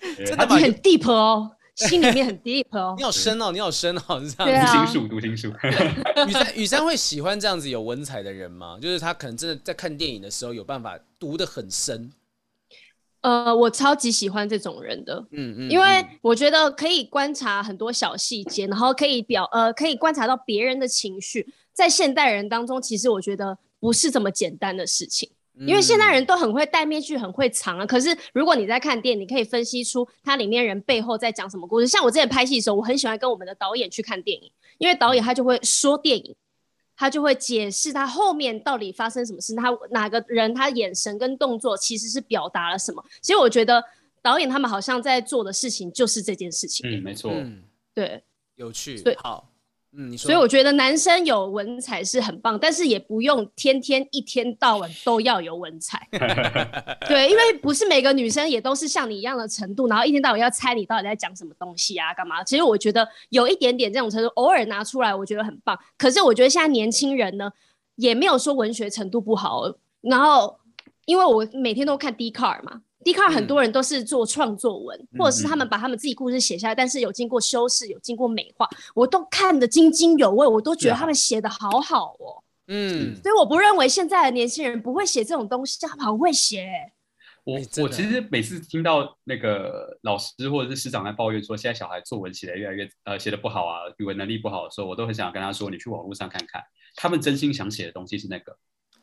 真的很 deep 哦。心里面很 deep 哦，你好深哦，你好深哦，是这样。读心术，读心术。雨珊，雨珊会喜欢这样子有文采的人吗？就是他可能真的在看电影的时候有办法读得很深。呃，我超级喜欢这种人的，嗯嗯，因为我觉得可以观察很多小细节，然后可以表呃，可以观察到别人的情绪，在现代人当中，其实我觉得不是这么简单的事情。因为现在人都很会戴面具，很会藏啊。可是如果你在看电影，你可以分析出它里面人背后在讲什么故事。像我之前拍戏的时候，我很喜欢跟我们的导演去看电影，因为导演他就会说电影，他就会解释他后面到底发生什么事，他哪个人他眼神跟动作其实是表达了什么。其实我觉得导演他们好像在做的事情就是这件事情。嗯，没错。嗯，对，有趣。对，好。嗯，所以我觉得男生有文采是很棒，但是也不用天天一天到晚都要有文采。对，因为不是每个女生也都是像你一样的程度，然后一天到晚要猜你到底在讲什么东西啊，干嘛？其实我觉得有一点点这种程度，偶尔拿出来，我觉得很棒。可是我觉得现在年轻人呢，也没有说文学程度不好。然后，因为我每天都看 Dcard 嘛。Dcard 很多人都是做创作文，嗯、或者是他们把他们自己故事写下来，嗯、但是有经过修饰，有经过美化，我都看得津津有味，我都觉得他们写的好好哦。嗯，所以我不认为现在的年轻人不会写这种东西，他们很会写。我我其实每次听到那个老师或者是师长在抱怨说，现在小孩作文写得越来越呃写的不好啊，语文能力不好的时候，我都很想跟他说，你去网络上看看，他们真心想写的东西是那个。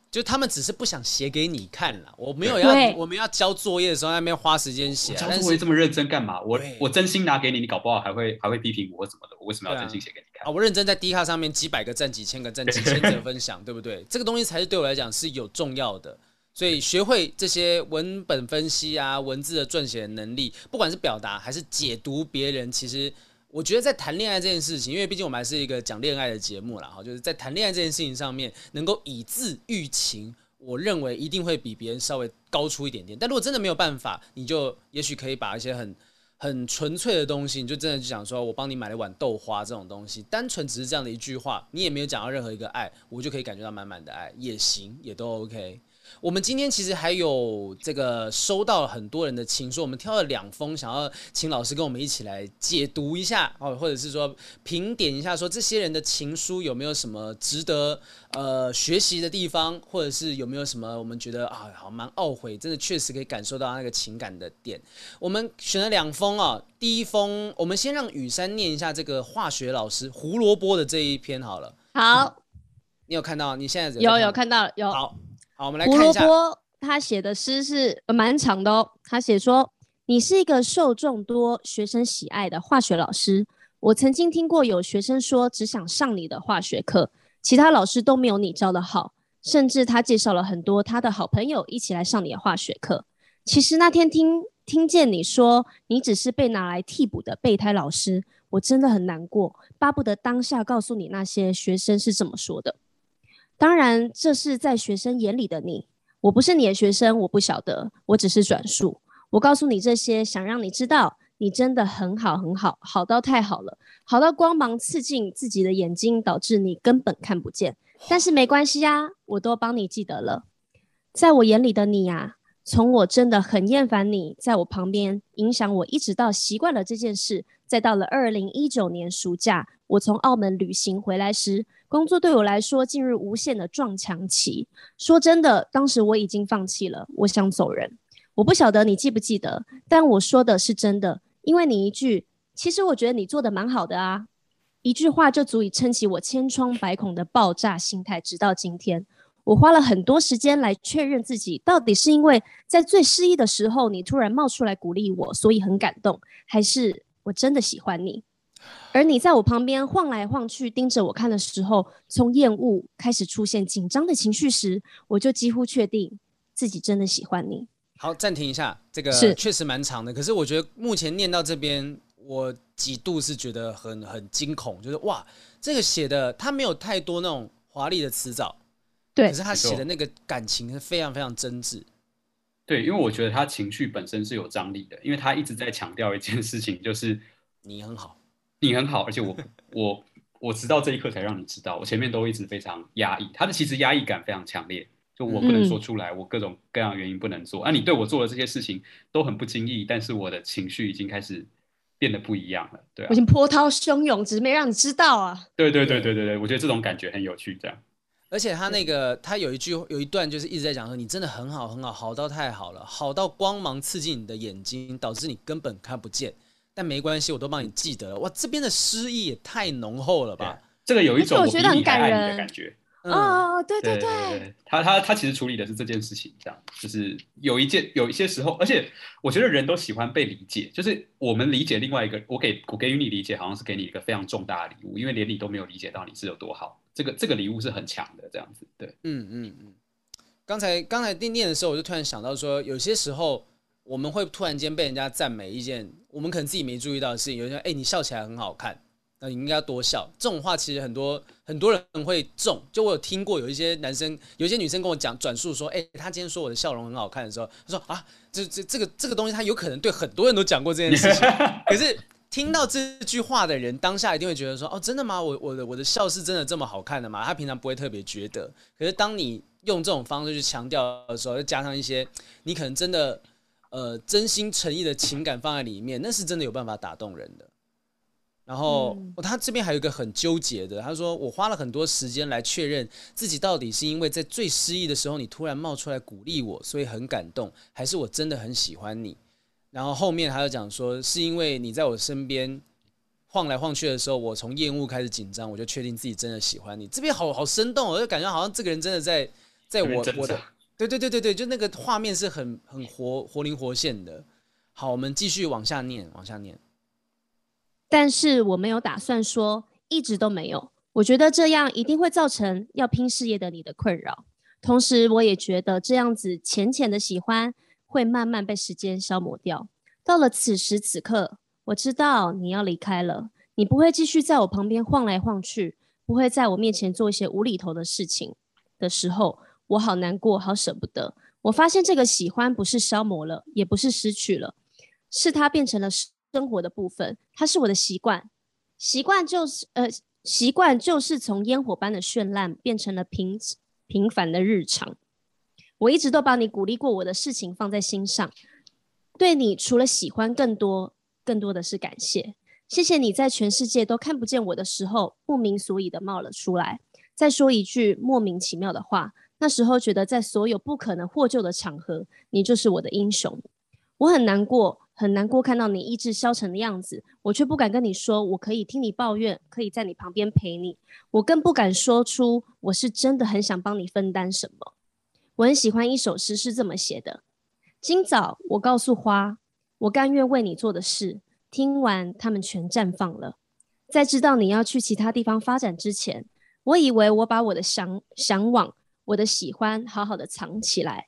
就他们只是不想写给你看了，我没有要，我们要交作业的时候在那边花时间写。交作业这么认真干嘛？我我真心拿给你，你搞不好还会还会批评我什么的。我为什么要真心写给你看？啊，我认真在 Dcard 上面几百个赞、几千个赞、几千则分享，对不对？这个东西才是对我来讲是有重要的。所以学会这些文本分析啊、文字的撰写能力，不管是表达还是解读别人，其实我觉得在谈恋爱这件事情，因为毕竟我们还是一个讲恋爱的节目啦，哈，就是在谈恋爱这件事情上面，能够以字喻情，我认为一定会比别人稍微高出一点点。但如果真的没有办法，你就也许可以把一些很很纯粹的东西，你就真的就讲说，我帮你买了一碗豆花这种东西，单纯只是这样的一句话，你也没有讲到任何一个爱，我就可以感觉到满满的爱，也行，也都 OK。我们今天其实还有这个收到了很多人的情书，我们挑了两封，想要请老师跟我们一起来解读一下哦，或者是说评点一下，说这些人的情书有没有什么值得呃学习的地方，或者是有没有什么我们觉得啊好蛮懊悔，真的确实可以感受到那个情感的点。我们选了两封啊，第一封我们先让雨珊念一下这个化学老师胡萝卜的这一篇好了。好，嗯，你有看到？你现在有有看到有好。好，我们来看一下。胡萝卜他写的诗是蛮长的哦。他写说：“你是一个受众多、学生喜爱的化学老师。我曾经听过有学生说，只想上你的化学课，其他老师都没有你教的好。甚至他介绍了很多他的好朋友一起来上你的化学课。其实那天听听见你说你只是被拿来替补的备胎老师，我真的很难过，巴不得当下告诉你那些学生是这么说的。”当然，这是在学生眼里的你。我不是你的学生，我不晓得。我只是转述。我告诉你这些，想让你知道，你真的很好，很好，好到太好了，好到光芒刺进自己的眼睛，导致你根本看不见。但是没关系呀，我都帮你记得了。在我眼里的你呀，从我真的很厌烦你在我旁边影响我，一直到习惯了这件事，再到了二零一九年暑假，我从澳门旅行回来时。工作对我来说进入无限的撞墙期。说真的，当时我已经放弃了，我想走人。我不晓得你记不记得，但我说的是真的，因为你一句“其实我觉得你做的蛮好的啊”，一句话就足以撑起我千疮百孔的爆炸心态。直到今天，我花了很多时间来确认自己，到底是因为在最失意的时候你突然冒出来鼓励我，所以很感动，还是我真的喜欢你？而你在我旁边晃来晃去，盯着我看的时候，从厌恶开始出现紧张的情绪时，我就几乎确定自己真的喜欢你。好，暂停一下，这个确实蛮长的。可是我觉得目前念到这边，我几度是觉得很很惊恐，就是哇，这个写的他没有太多那种华丽的词藻，对，可是他写的那个感情是非常非常真挚。对，因为我觉得他情绪本身是有张力的，因为他一直在强调一件事情，就是你很好。你很好，而且我我我直到这一刻才让你知道，我前面都一直非常压抑，他的其实压抑感非常强烈，就我不能说出来，我各种各样原因不能做。啊，你对我做的这些事情都很不经意，但是我的情绪已经开始变得不一样了，对啊，我已经波涛汹涌，只是没让你知道啊。对对对对对对，我觉得这种感觉很有趣，这样。而且他那个他有一句有一段就是一直在讲说，你真的很好很好，好到太好了，好到光芒刺激你的眼睛，导致你根本看不见。但没关系，我都帮你记得了。哇，这边的诗意也太浓厚了吧！这个有一种我，我觉得很感人的感觉。哦，对对对，对，对，他他他其实处理的是这件事情，这样就是有一件有一些时候，而且我觉得人都喜欢被理解，就是我们理解另外一个，我给我给予你理解，好像是给你一个非常重大的礼物，因为连你都没有理解到你是有多好，这个这个礼物是很强的，这样子。对，嗯嗯嗯。刚才刚才念念的时候，我就突然想到说，有些时候。我们会突然间被人家赞美一件我们可能自己没注意到的事情，有人说：“哎，你笑起来很好看，那你应该要多笑。”这种话其实很多很多人会中。就我有听过有一些男生、有一些女生跟我讲转述说：“哎，他今天说我的笑容很好看的时候，他说啊，这这这个这个东西，他有可能对很多人都讲过这件事情。可是听到这句话的人，当下一定会觉得说：哦，真的吗？我我的我的笑是真的这么好看的吗？他平常不会特别觉得。可是当你用这种方式去强调的时候，再加上一些你可能真的。呃，真心诚意的情感放在里面，那是真的有办法打动人的。然后、嗯哦、他这边还有一个很纠结的，他说：“我花了很多时间来确认自己到底是因为在最失意的时候你突然冒出来鼓励我，所以很感动，还是我真的很喜欢你？”然后后面他就讲说：“是因为你在我身边晃来晃去的时候，我从厌恶开始紧张，我就确定自己真的喜欢你。”这边好好生动，我就感觉好像这个人真的在在我我的。对对对对对，就那个画面是很很活活灵活现的。好，我们继续往下念，往下念。但是我没有打算说，一直都没有。我觉得这样一定会造成要拼事业的你的困扰。同时，我也觉得这样子浅浅的喜欢会慢慢被时间消磨掉。到了此时此刻，我知道你要离开了，你不会继续在我旁边晃来晃去，不会在我面前做一些无厘头的事情的时候，我好难过，好舍不得。我发现这个喜欢不是消磨了，也不是失去了，是它变成了生活的部分，它是我的习惯。习惯就是呃，习惯就是从烟火般的绚烂变成了平平凡的日常。我一直都把你鼓励过我的事情放在心上，对你除了喜欢，更多更多的是感谢。谢谢你在全世界都看不见我的时候，不明所以的冒了出来，再说一句莫名其妙的话。那时候觉得在所有不可能获救的场合，你就是我的英雄。我很难过，很难过看到你意志消沉的样子，我却不敢跟你说，我可以听你抱怨，可以在你旁边陪你。我更不敢说出我是真的很想帮你分担什么。我很喜欢一首诗，是这么写的：今早我告诉花，我甘愿为你做的事，听完它们全绽放了。在知道你要去其他地方发展之前，我以为我把我的想向往、我的喜欢好好的藏起来，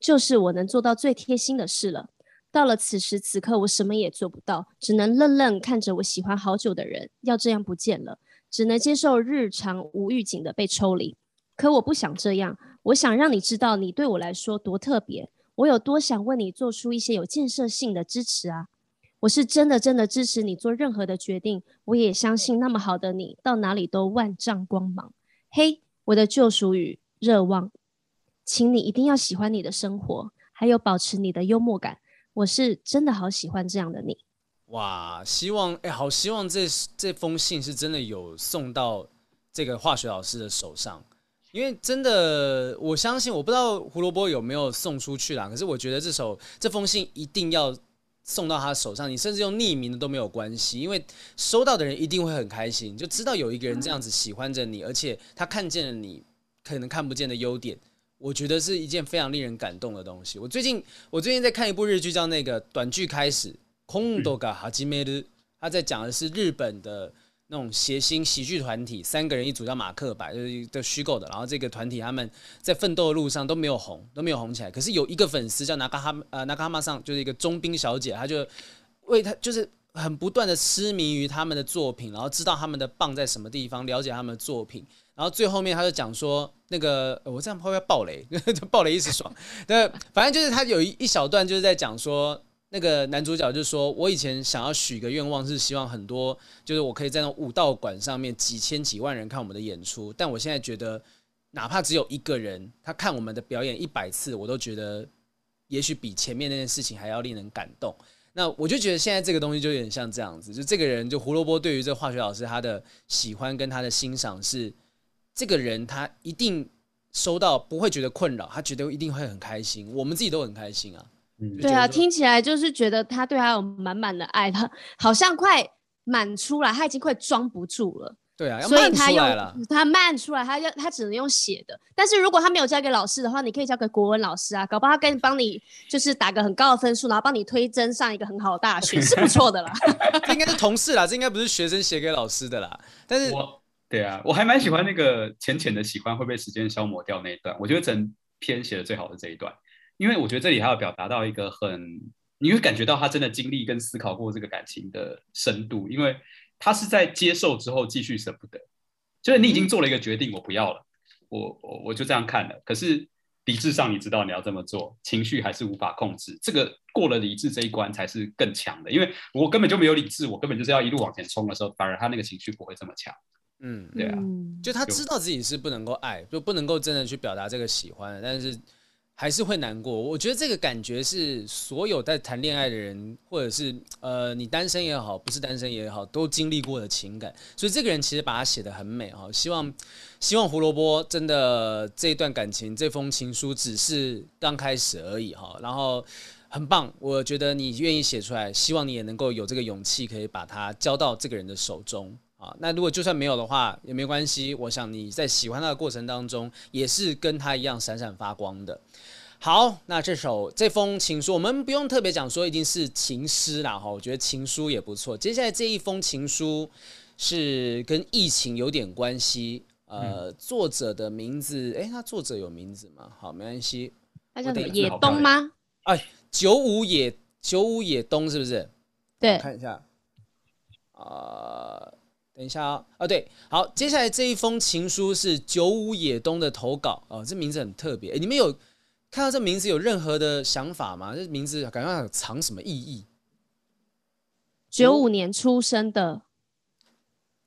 就是我能做到最贴心的事了。到了此时此刻，我什么也做不到，只能愣愣看着我喜欢好久的人要这样不见了，只能接受日常无预警的被抽离。可我不想这样。我想让你知道，你对我来说多特别，我有多想为你做出一些有建设性的支持啊！我是真的真的支持你做任何的决定，我也相信那么好的你，到哪里都万丈光芒。嘿，我的救赎与热望，请你一定要喜欢你的生活，还有保持你的幽默感。我是真的好喜欢这样的你。哇，希望哎，好希望这这封信是真的有送到这个化学老师的手上。因为真的，我相信，我不知道胡萝卜有没有送出去啦。可是我觉得这首这封信一定要送到他手上，你甚至用匿名的都没有关系，因为收到的人一定会很开心，就知道有一个人这样子喜欢着你，而且他看见了你可能看不见的优点。我觉得是一件非常令人感动的东西。我最近我最近在看一部日剧，叫那个短剧开始，空多嘎哈基梅日，他在讲的是日本的。那种谐星喜剧团体，三个人一组叫马克白，就是的虚构的。然后这个团体他们在奋斗的路上都没有红，都没有红起来。可是有一个粉丝叫那嘎哈呃那嘎哈马桑，就是一个中兵小姐，她就为他就是很不断的痴迷于他们的作品，然后知道他们的棒在什么地方，了解他们的作品。然后最后面他就讲说，那个我这样会不会爆雷？就爆雷一时爽。对，反正就是他有一一小段就是在讲说。那个男主角就说：“我以前想要许个愿望，是希望很多，就是我可以在那武道馆上面几千几万人看我们的演出。但我现在觉得，哪怕只有一个人，他看我们的表演一百次，我都觉得，也许比前面那件事情还要令人感动。那我就觉得现在这个东西就有点像这样子，就这个人，就胡萝卜对于这个化学老师他的喜欢跟他的欣赏是，这个人他一定收到不会觉得困扰，他觉得一定会很开心，我们自己都很开心啊。”对啊，听起来就是觉得他对他有满满的爱，他好像快满出来，他已经快装不住了。对啊，所以他用他慢出来，他要他只能用写的。但是如果他没有交给老师的话，你可以交给国文老师啊，搞不好他跟你帮你就是打个很高的分数，然后帮你推甄上一个很好的大学，是不错的啦。这应该是同事啦，这应该不是学生写给老师的啦。但是我对啊，我还蛮喜欢那个浅浅的喜欢会被时间消磨掉那一段，我觉得整篇写的最好的这一段。因为我觉得这里还要表达到一个很，你会感觉到他真的经历跟思考过这个感情的深度，因为他是在接受之后继续舍不得，就是你已经做了一个决定，我不要了，我我我就这样看了。可是理智上你知道你要这么做，情绪还是无法控制，这个过了理智这一关才是更强的。因为我根本就没有理智，我根本就是要一路往前冲的时候，反而他那个情绪不会这么强。嗯，对啊，就他知道自己是不能够爱，就不能够真的去表达这个喜欢，但是。还是会难过，我觉得这个感觉是所有在谈恋爱的人，或者是呃你单身也好，不是单身也好，都经历过的情感。所以这个人其实把它写得很美哈，希望希望胡萝卜真的这段感情，这封情书只是刚开始而已哈。然后很棒，我觉得你愿意写出来，希望你也能够有这个勇气，可以把它交到这个人的手中。啊，那如果就算没有的话也没关系。我想你在喜欢他的过程当中，也是跟他一样闪闪发光的。好，那这首这封情书，我们不用特别讲说一定是情诗啦哈。我觉得情书也不错。接下来这一封情书是跟疫情有点关系。呃，作者的名字，哎，他作者有名字吗？好，没关系。他叫什么？野东吗？哎，九五野九五野东是不是？对，看一下。啊、呃。等一下啊、哦，啊对，好，接下来这一封情书是九五野东的投稿哦，这名字很特别，你们有看到这名字有任何的想法吗？这名字感觉有藏什么意义？九五年出生的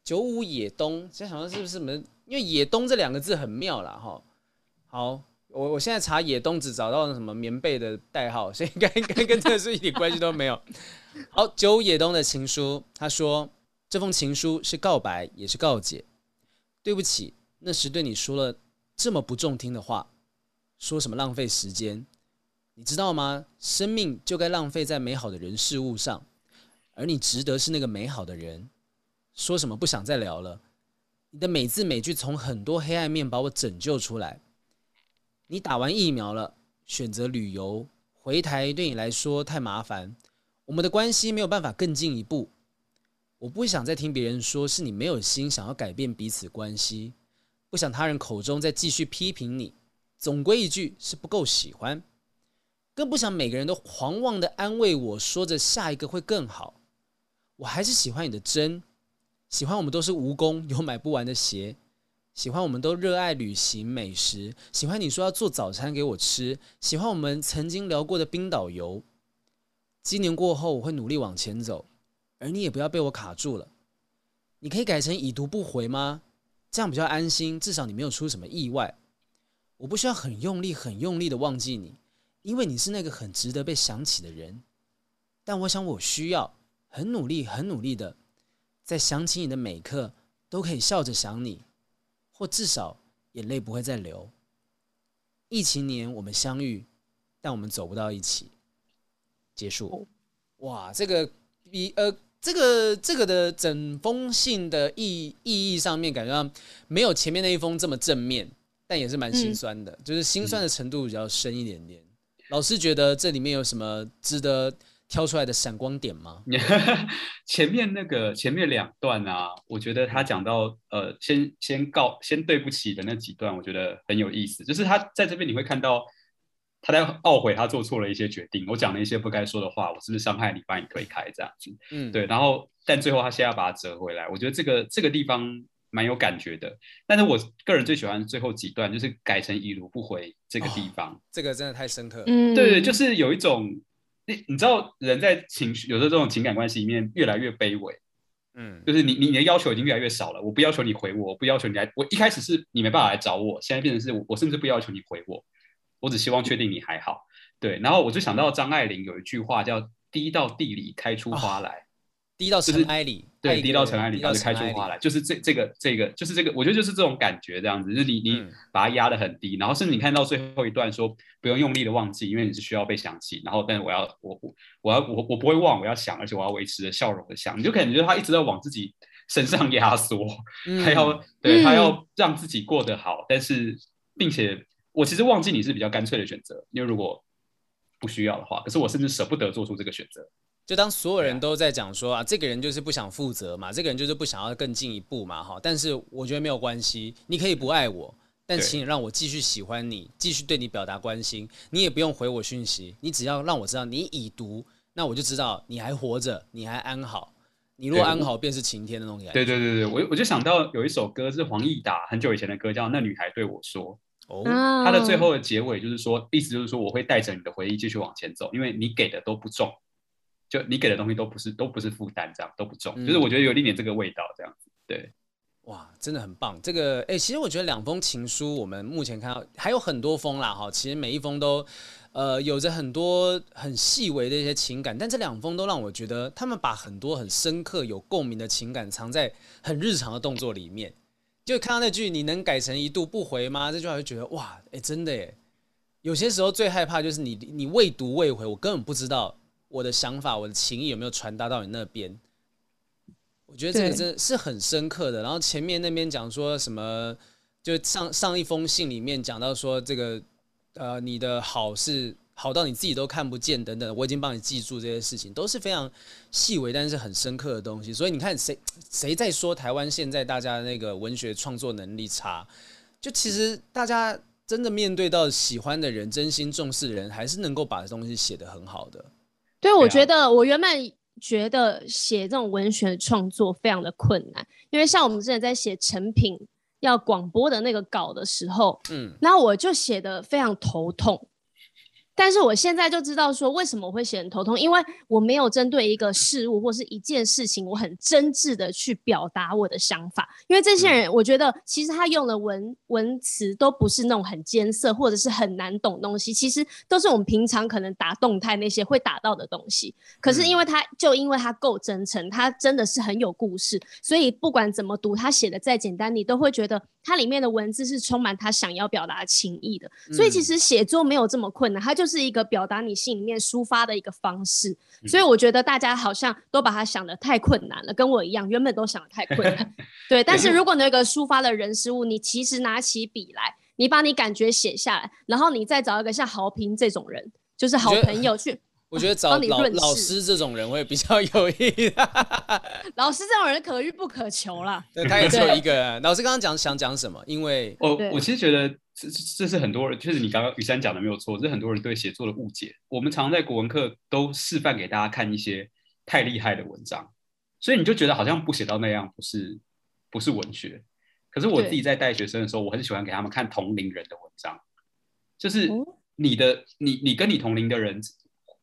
九五野东，现在想说是不是什么？因为野东这两个字很妙啦。哈。好，我我现在查野东只找到什么棉被的代号，所以应该应该跟这个是一点关系都没有。好，九五野东的情书，他说。这封情书是告白，也是告解。对不起，那时对你说了这么不中听的话，说什么浪费时间，你知道吗？生命就该浪费在美好的人事物上，而你值得是那个美好的人。说什么不想再聊了？你的每字每句从很多黑暗面把我拯救出来。你打完疫苗了，选择旅游回台，对你来说太麻烦，我们的关系没有办法更进一步。我不想再听别人说是你没有心想要改变彼此关系，不想他人口中再继续批评你，总归一句是不够喜欢，更不想每个人都狂妄的安慰我说着下一个会更好。我还是喜欢你的真，喜欢我们都是蜈蚣，有买不完的鞋，喜欢我们都热爱旅行美食，喜欢你说要做早餐给我吃，喜欢我们曾经聊过的冰岛游。今年过后我会努力往前走。而你也不要被我卡住了，你可以改成已读不回吗？这样比较安心，至少你没有出什么意外。我不需要很用力、很用力的忘记你，因为你是那个很值得被想起的人。但我想我需要很努力、很努力的，在想起你的每一刻都可以笑着想你，或至少眼泪不会再流。疫情年我们相遇，但我们走不到一起。结束。哇，这个比呃。这个这个的整封信的意意义上面，感觉上没有前面那一封这么正面，但也是蛮心酸的，嗯、就是心酸的程度比较深一点点。嗯、老师觉得这里面有什么值得挑出来的闪光点吗？前面那个前面两段啊，我觉得他讲到呃，先先告先对不起的那几段，我觉得很有意思。就是他在这边你会看到。他在懊悔，他做错了一些决定。我讲了一些不该说的话，我是不是伤害你，把你推开这样子？嗯，对。然后，但最后他现在要把它折回来。我觉得这个这个地方蛮有感觉的。但是我个人最喜欢最后几段，就是改成已读不回这个地方。哦，这个真的太深刻。嗯，对对，就是有一种，你你知道，人在情绪有时候这种情感关系里面越来越卑微。嗯，就是你你你的要求已经越来越少了。我不要求你回我，我不要求你来。我一开始是你没办法来找我，现在变成是我，我甚至不要求你回我。我只希望确定你还好，对。然后我就想到张爱玲有一句话叫“滴到地里开出花来”，滴到尘埃里，对，滴到尘埃里，然后就开出花来，就是这这个这个就是这个，我觉得就是这种感觉，这样子，就是你你把它压得很低，然后甚至你看到最后一段说不用用力的忘记，因为你是需要被想起，然后但是我要我我我要我我不会忘，我要想，而且我要维持着笑容的想，你就感觉他一直在往自己身上压缩，他要对他要让自己过得好，但是并且。我其实忘记你是比较干脆的选择，因为如果不需要的话，可是我甚至舍不得做出这个选择。就当所有人都在讲说啊，这个人就是不想负责嘛，这个人就是不想要更进一步嘛，哈。但是我觉得没有关系，你可以不爱我，但请你让我继续喜欢你，继续对你表达关心。你也不用回我讯息，你只要让我知道你已读，那我就知道你还活着，你还安好。你若安好，便是晴天的那种感觉。对对对对，我我就想到有一首歌是黄义达很久以前的歌，叫《那女孩对我说》。哦，他的最后的结尾就是说，意思就是说，我会带着你的回忆继续往前走，因为你给的都不重，就你给的东西都不是都不是负担，这样都不重，嗯、就是我觉得有一点这个味道，这样子，对，哇，真的很棒。这个，哎、欸，其实我觉得两封情书，我们目前看到还有很多封啦，哈，其实每一封都，呃，有着很多很细微的一些情感，但这两封都让我觉得，他们把很多很深刻、有共鸣的情感藏在很日常的动作里面。就看到那句“你能改成一度不回吗？”这句话就觉得哇，哎、欸，真的耶！有些时候最害怕就是你你未读未回，我根本不知道我的想法、我的情意有没有传达到你那边。我觉得这个真是很深刻的。然后前面那边讲说什么，就上上一封信里面讲到说这个呃，你的好是。好到你自己都看不见等等，我已经帮你记住这些事情，都是非常细微但是很深刻的东西。所以你看，谁谁在说台湾现在大家的那个文学创作能力差？就其实大家真的面对到喜欢的人、真心重视的人，还是能够把东西写得很好的。对，我觉得我原本觉得写这种文学创作非常的困难，因为像我们之前在写成品要广播的那个稿的时候，嗯，那我就写得非常头痛。但是我现在就知道说，为什么我会写很头痛，因为我没有针对一个事物或是一件事情，我很真挚的去表达我的想法。因为这些人，我觉得其实他用的文文词都不是那种很艰涩或者是很难懂东西，其实都是我们平常可能打动态那些会打到的东西。可是因为他就因为他够真诚，他真的是很有故事，所以不管怎么读，他写的再简单，你都会觉得他里面的文字是充满他想要表达的情意的。所以其实写作没有这么困难，他就是。是一个表达你心里面抒发的一个方式，所以我觉得大家好像都把它想的太困难了，跟我一样，原本都想的太困难。对，但是如果那个抒发的人事物，你其实拿起笔来，你把你感觉写下来，然后你再找一个像豪平这种人，就是好朋友去，我觉得找老老师这种人会比较有意义。老师这种人可遇不可求啦。对，他也只有一个人。老师刚刚讲想讲什么？因为我我其实觉得。这这是很多人，就是你刚刚雨珊讲的没有错，这是很多人对写作的误解。我们常常在国文课都示范给大家看一些太厉害的文章，所以你就觉得好像不写到那样不是不是文学。可是我自己在带学生的时候，我很喜欢给他们看同龄人的文章，就是你的你你跟你同龄的人。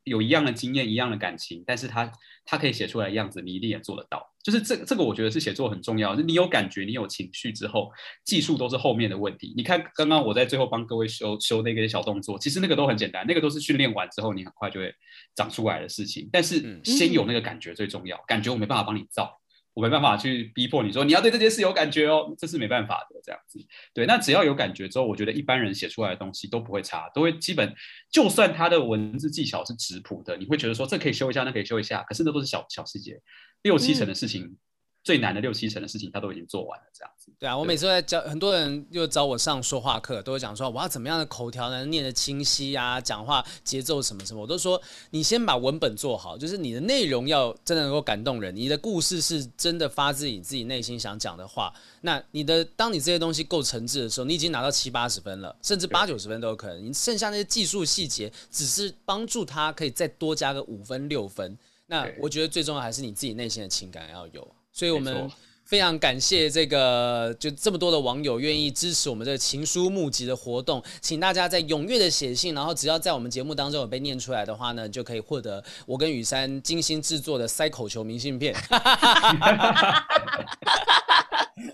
有一样的经验，一样的感情，但是他他可以写出来的样子，你一定也做得到。就是这这个，我觉得是写作很重要。就你有感觉，你有情绪之后，技术都是后面的问题。你看刚刚我在最后帮各位修修那个小动作，其实那个都很简单，那个都是训练完之后你很快就会长出来的事情。但是先有那个感觉最重要，嗯、感觉我没办法帮你造。我没办法去逼迫你说你要对这件事有感觉哦，这是没办法的，这样子。对，那只要有感觉之后，我觉得一般人写出来的东西都不会差，都会基本，就算他的文字技巧是质朴的，你会觉得说这可以修一下，那可以修一下，可是那都是小小细节，六七成的事情。嗯最难的六七成的事情，他都已经做完了，这样子。对啊，我每次都在教，很多人又找我上说话课，都会讲说我要怎么样的口条能念得清晰啊，讲话节奏什么什么，我都说你先把文本做好，就是你的内容要真的能够感动人，你的故事是真的发自你自己内心想讲的话，那你的当你这些东西够诚挚的时候，你已经拿到七八十分了，甚至八九十分都有可能。你剩下那些技术细节，只是帮助他可以再多加个五分六分。那我觉得最重要还是你自己内心的情感要有。所以我们非常感谢这个，就这么多的网友愿意支持我们这个情书募集的活动，请大家在踊跃的写信，然后只要在我们节目当中有被念出来的话呢，就可以获得我跟雨珊精心制作的塞口球明信片。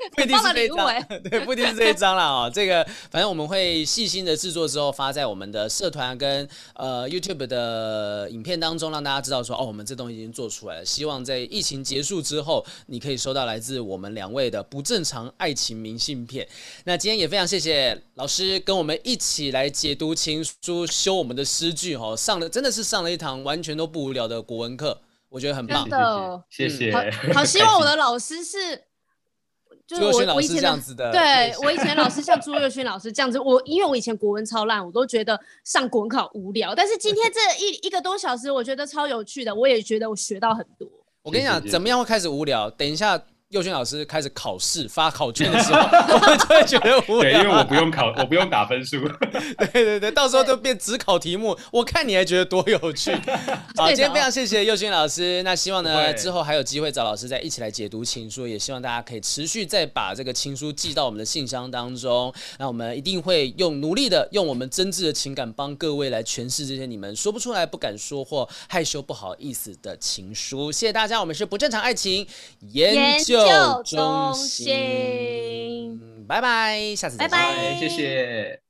不一定是这一张，对，不一定是这一张了哦。这个反正我们会细心的制作之后发在我们的社团跟呃 YouTube 的影片当中，让大家知道说哦，我们这东西已经做出来了。希望在疫情结束之后，你可以收到来自我们两位的不正常爱情明信片。那今天也非常谢谢老师跟我们一起来解读情书，修我们的诗句哦，上了真的是上了一堂完全都不无聊的国文课，我觉得很棒。真的，谢谢，嗯、好，好希望我的老师是。就是我，我以前这样子，的对我以前老师像朱月勋老师这样子，我因为我以前国文超烂，我都觉得上国文考无聊。但是今天这一一个多小时，我觉得超有趣的，我也觉得我学到很多。我跟你讲，怎么样会开始无聊？等一下。宥勋老师开始考试发考卷的时候，我们就会觉得无聊。对，因为我不用考，我不用打分数。对对对，到时候就变只考题目，我看你还觉得多有趣。好，今天非常谢谢佑勋老师。那希望呢之后还有机会找老师再一起来解读情书，也希望大家可以持续再把这个情书寄到我们的信箱当中。那我们一定会用努力的，用我们真挚的情感帮各位来诠释这些你们说不出来、不敢说或害羞不好意思的情书。谢谢大家，我们是不正常爱情研究。中心，拜拜，下次再见，拜拜，谢谢。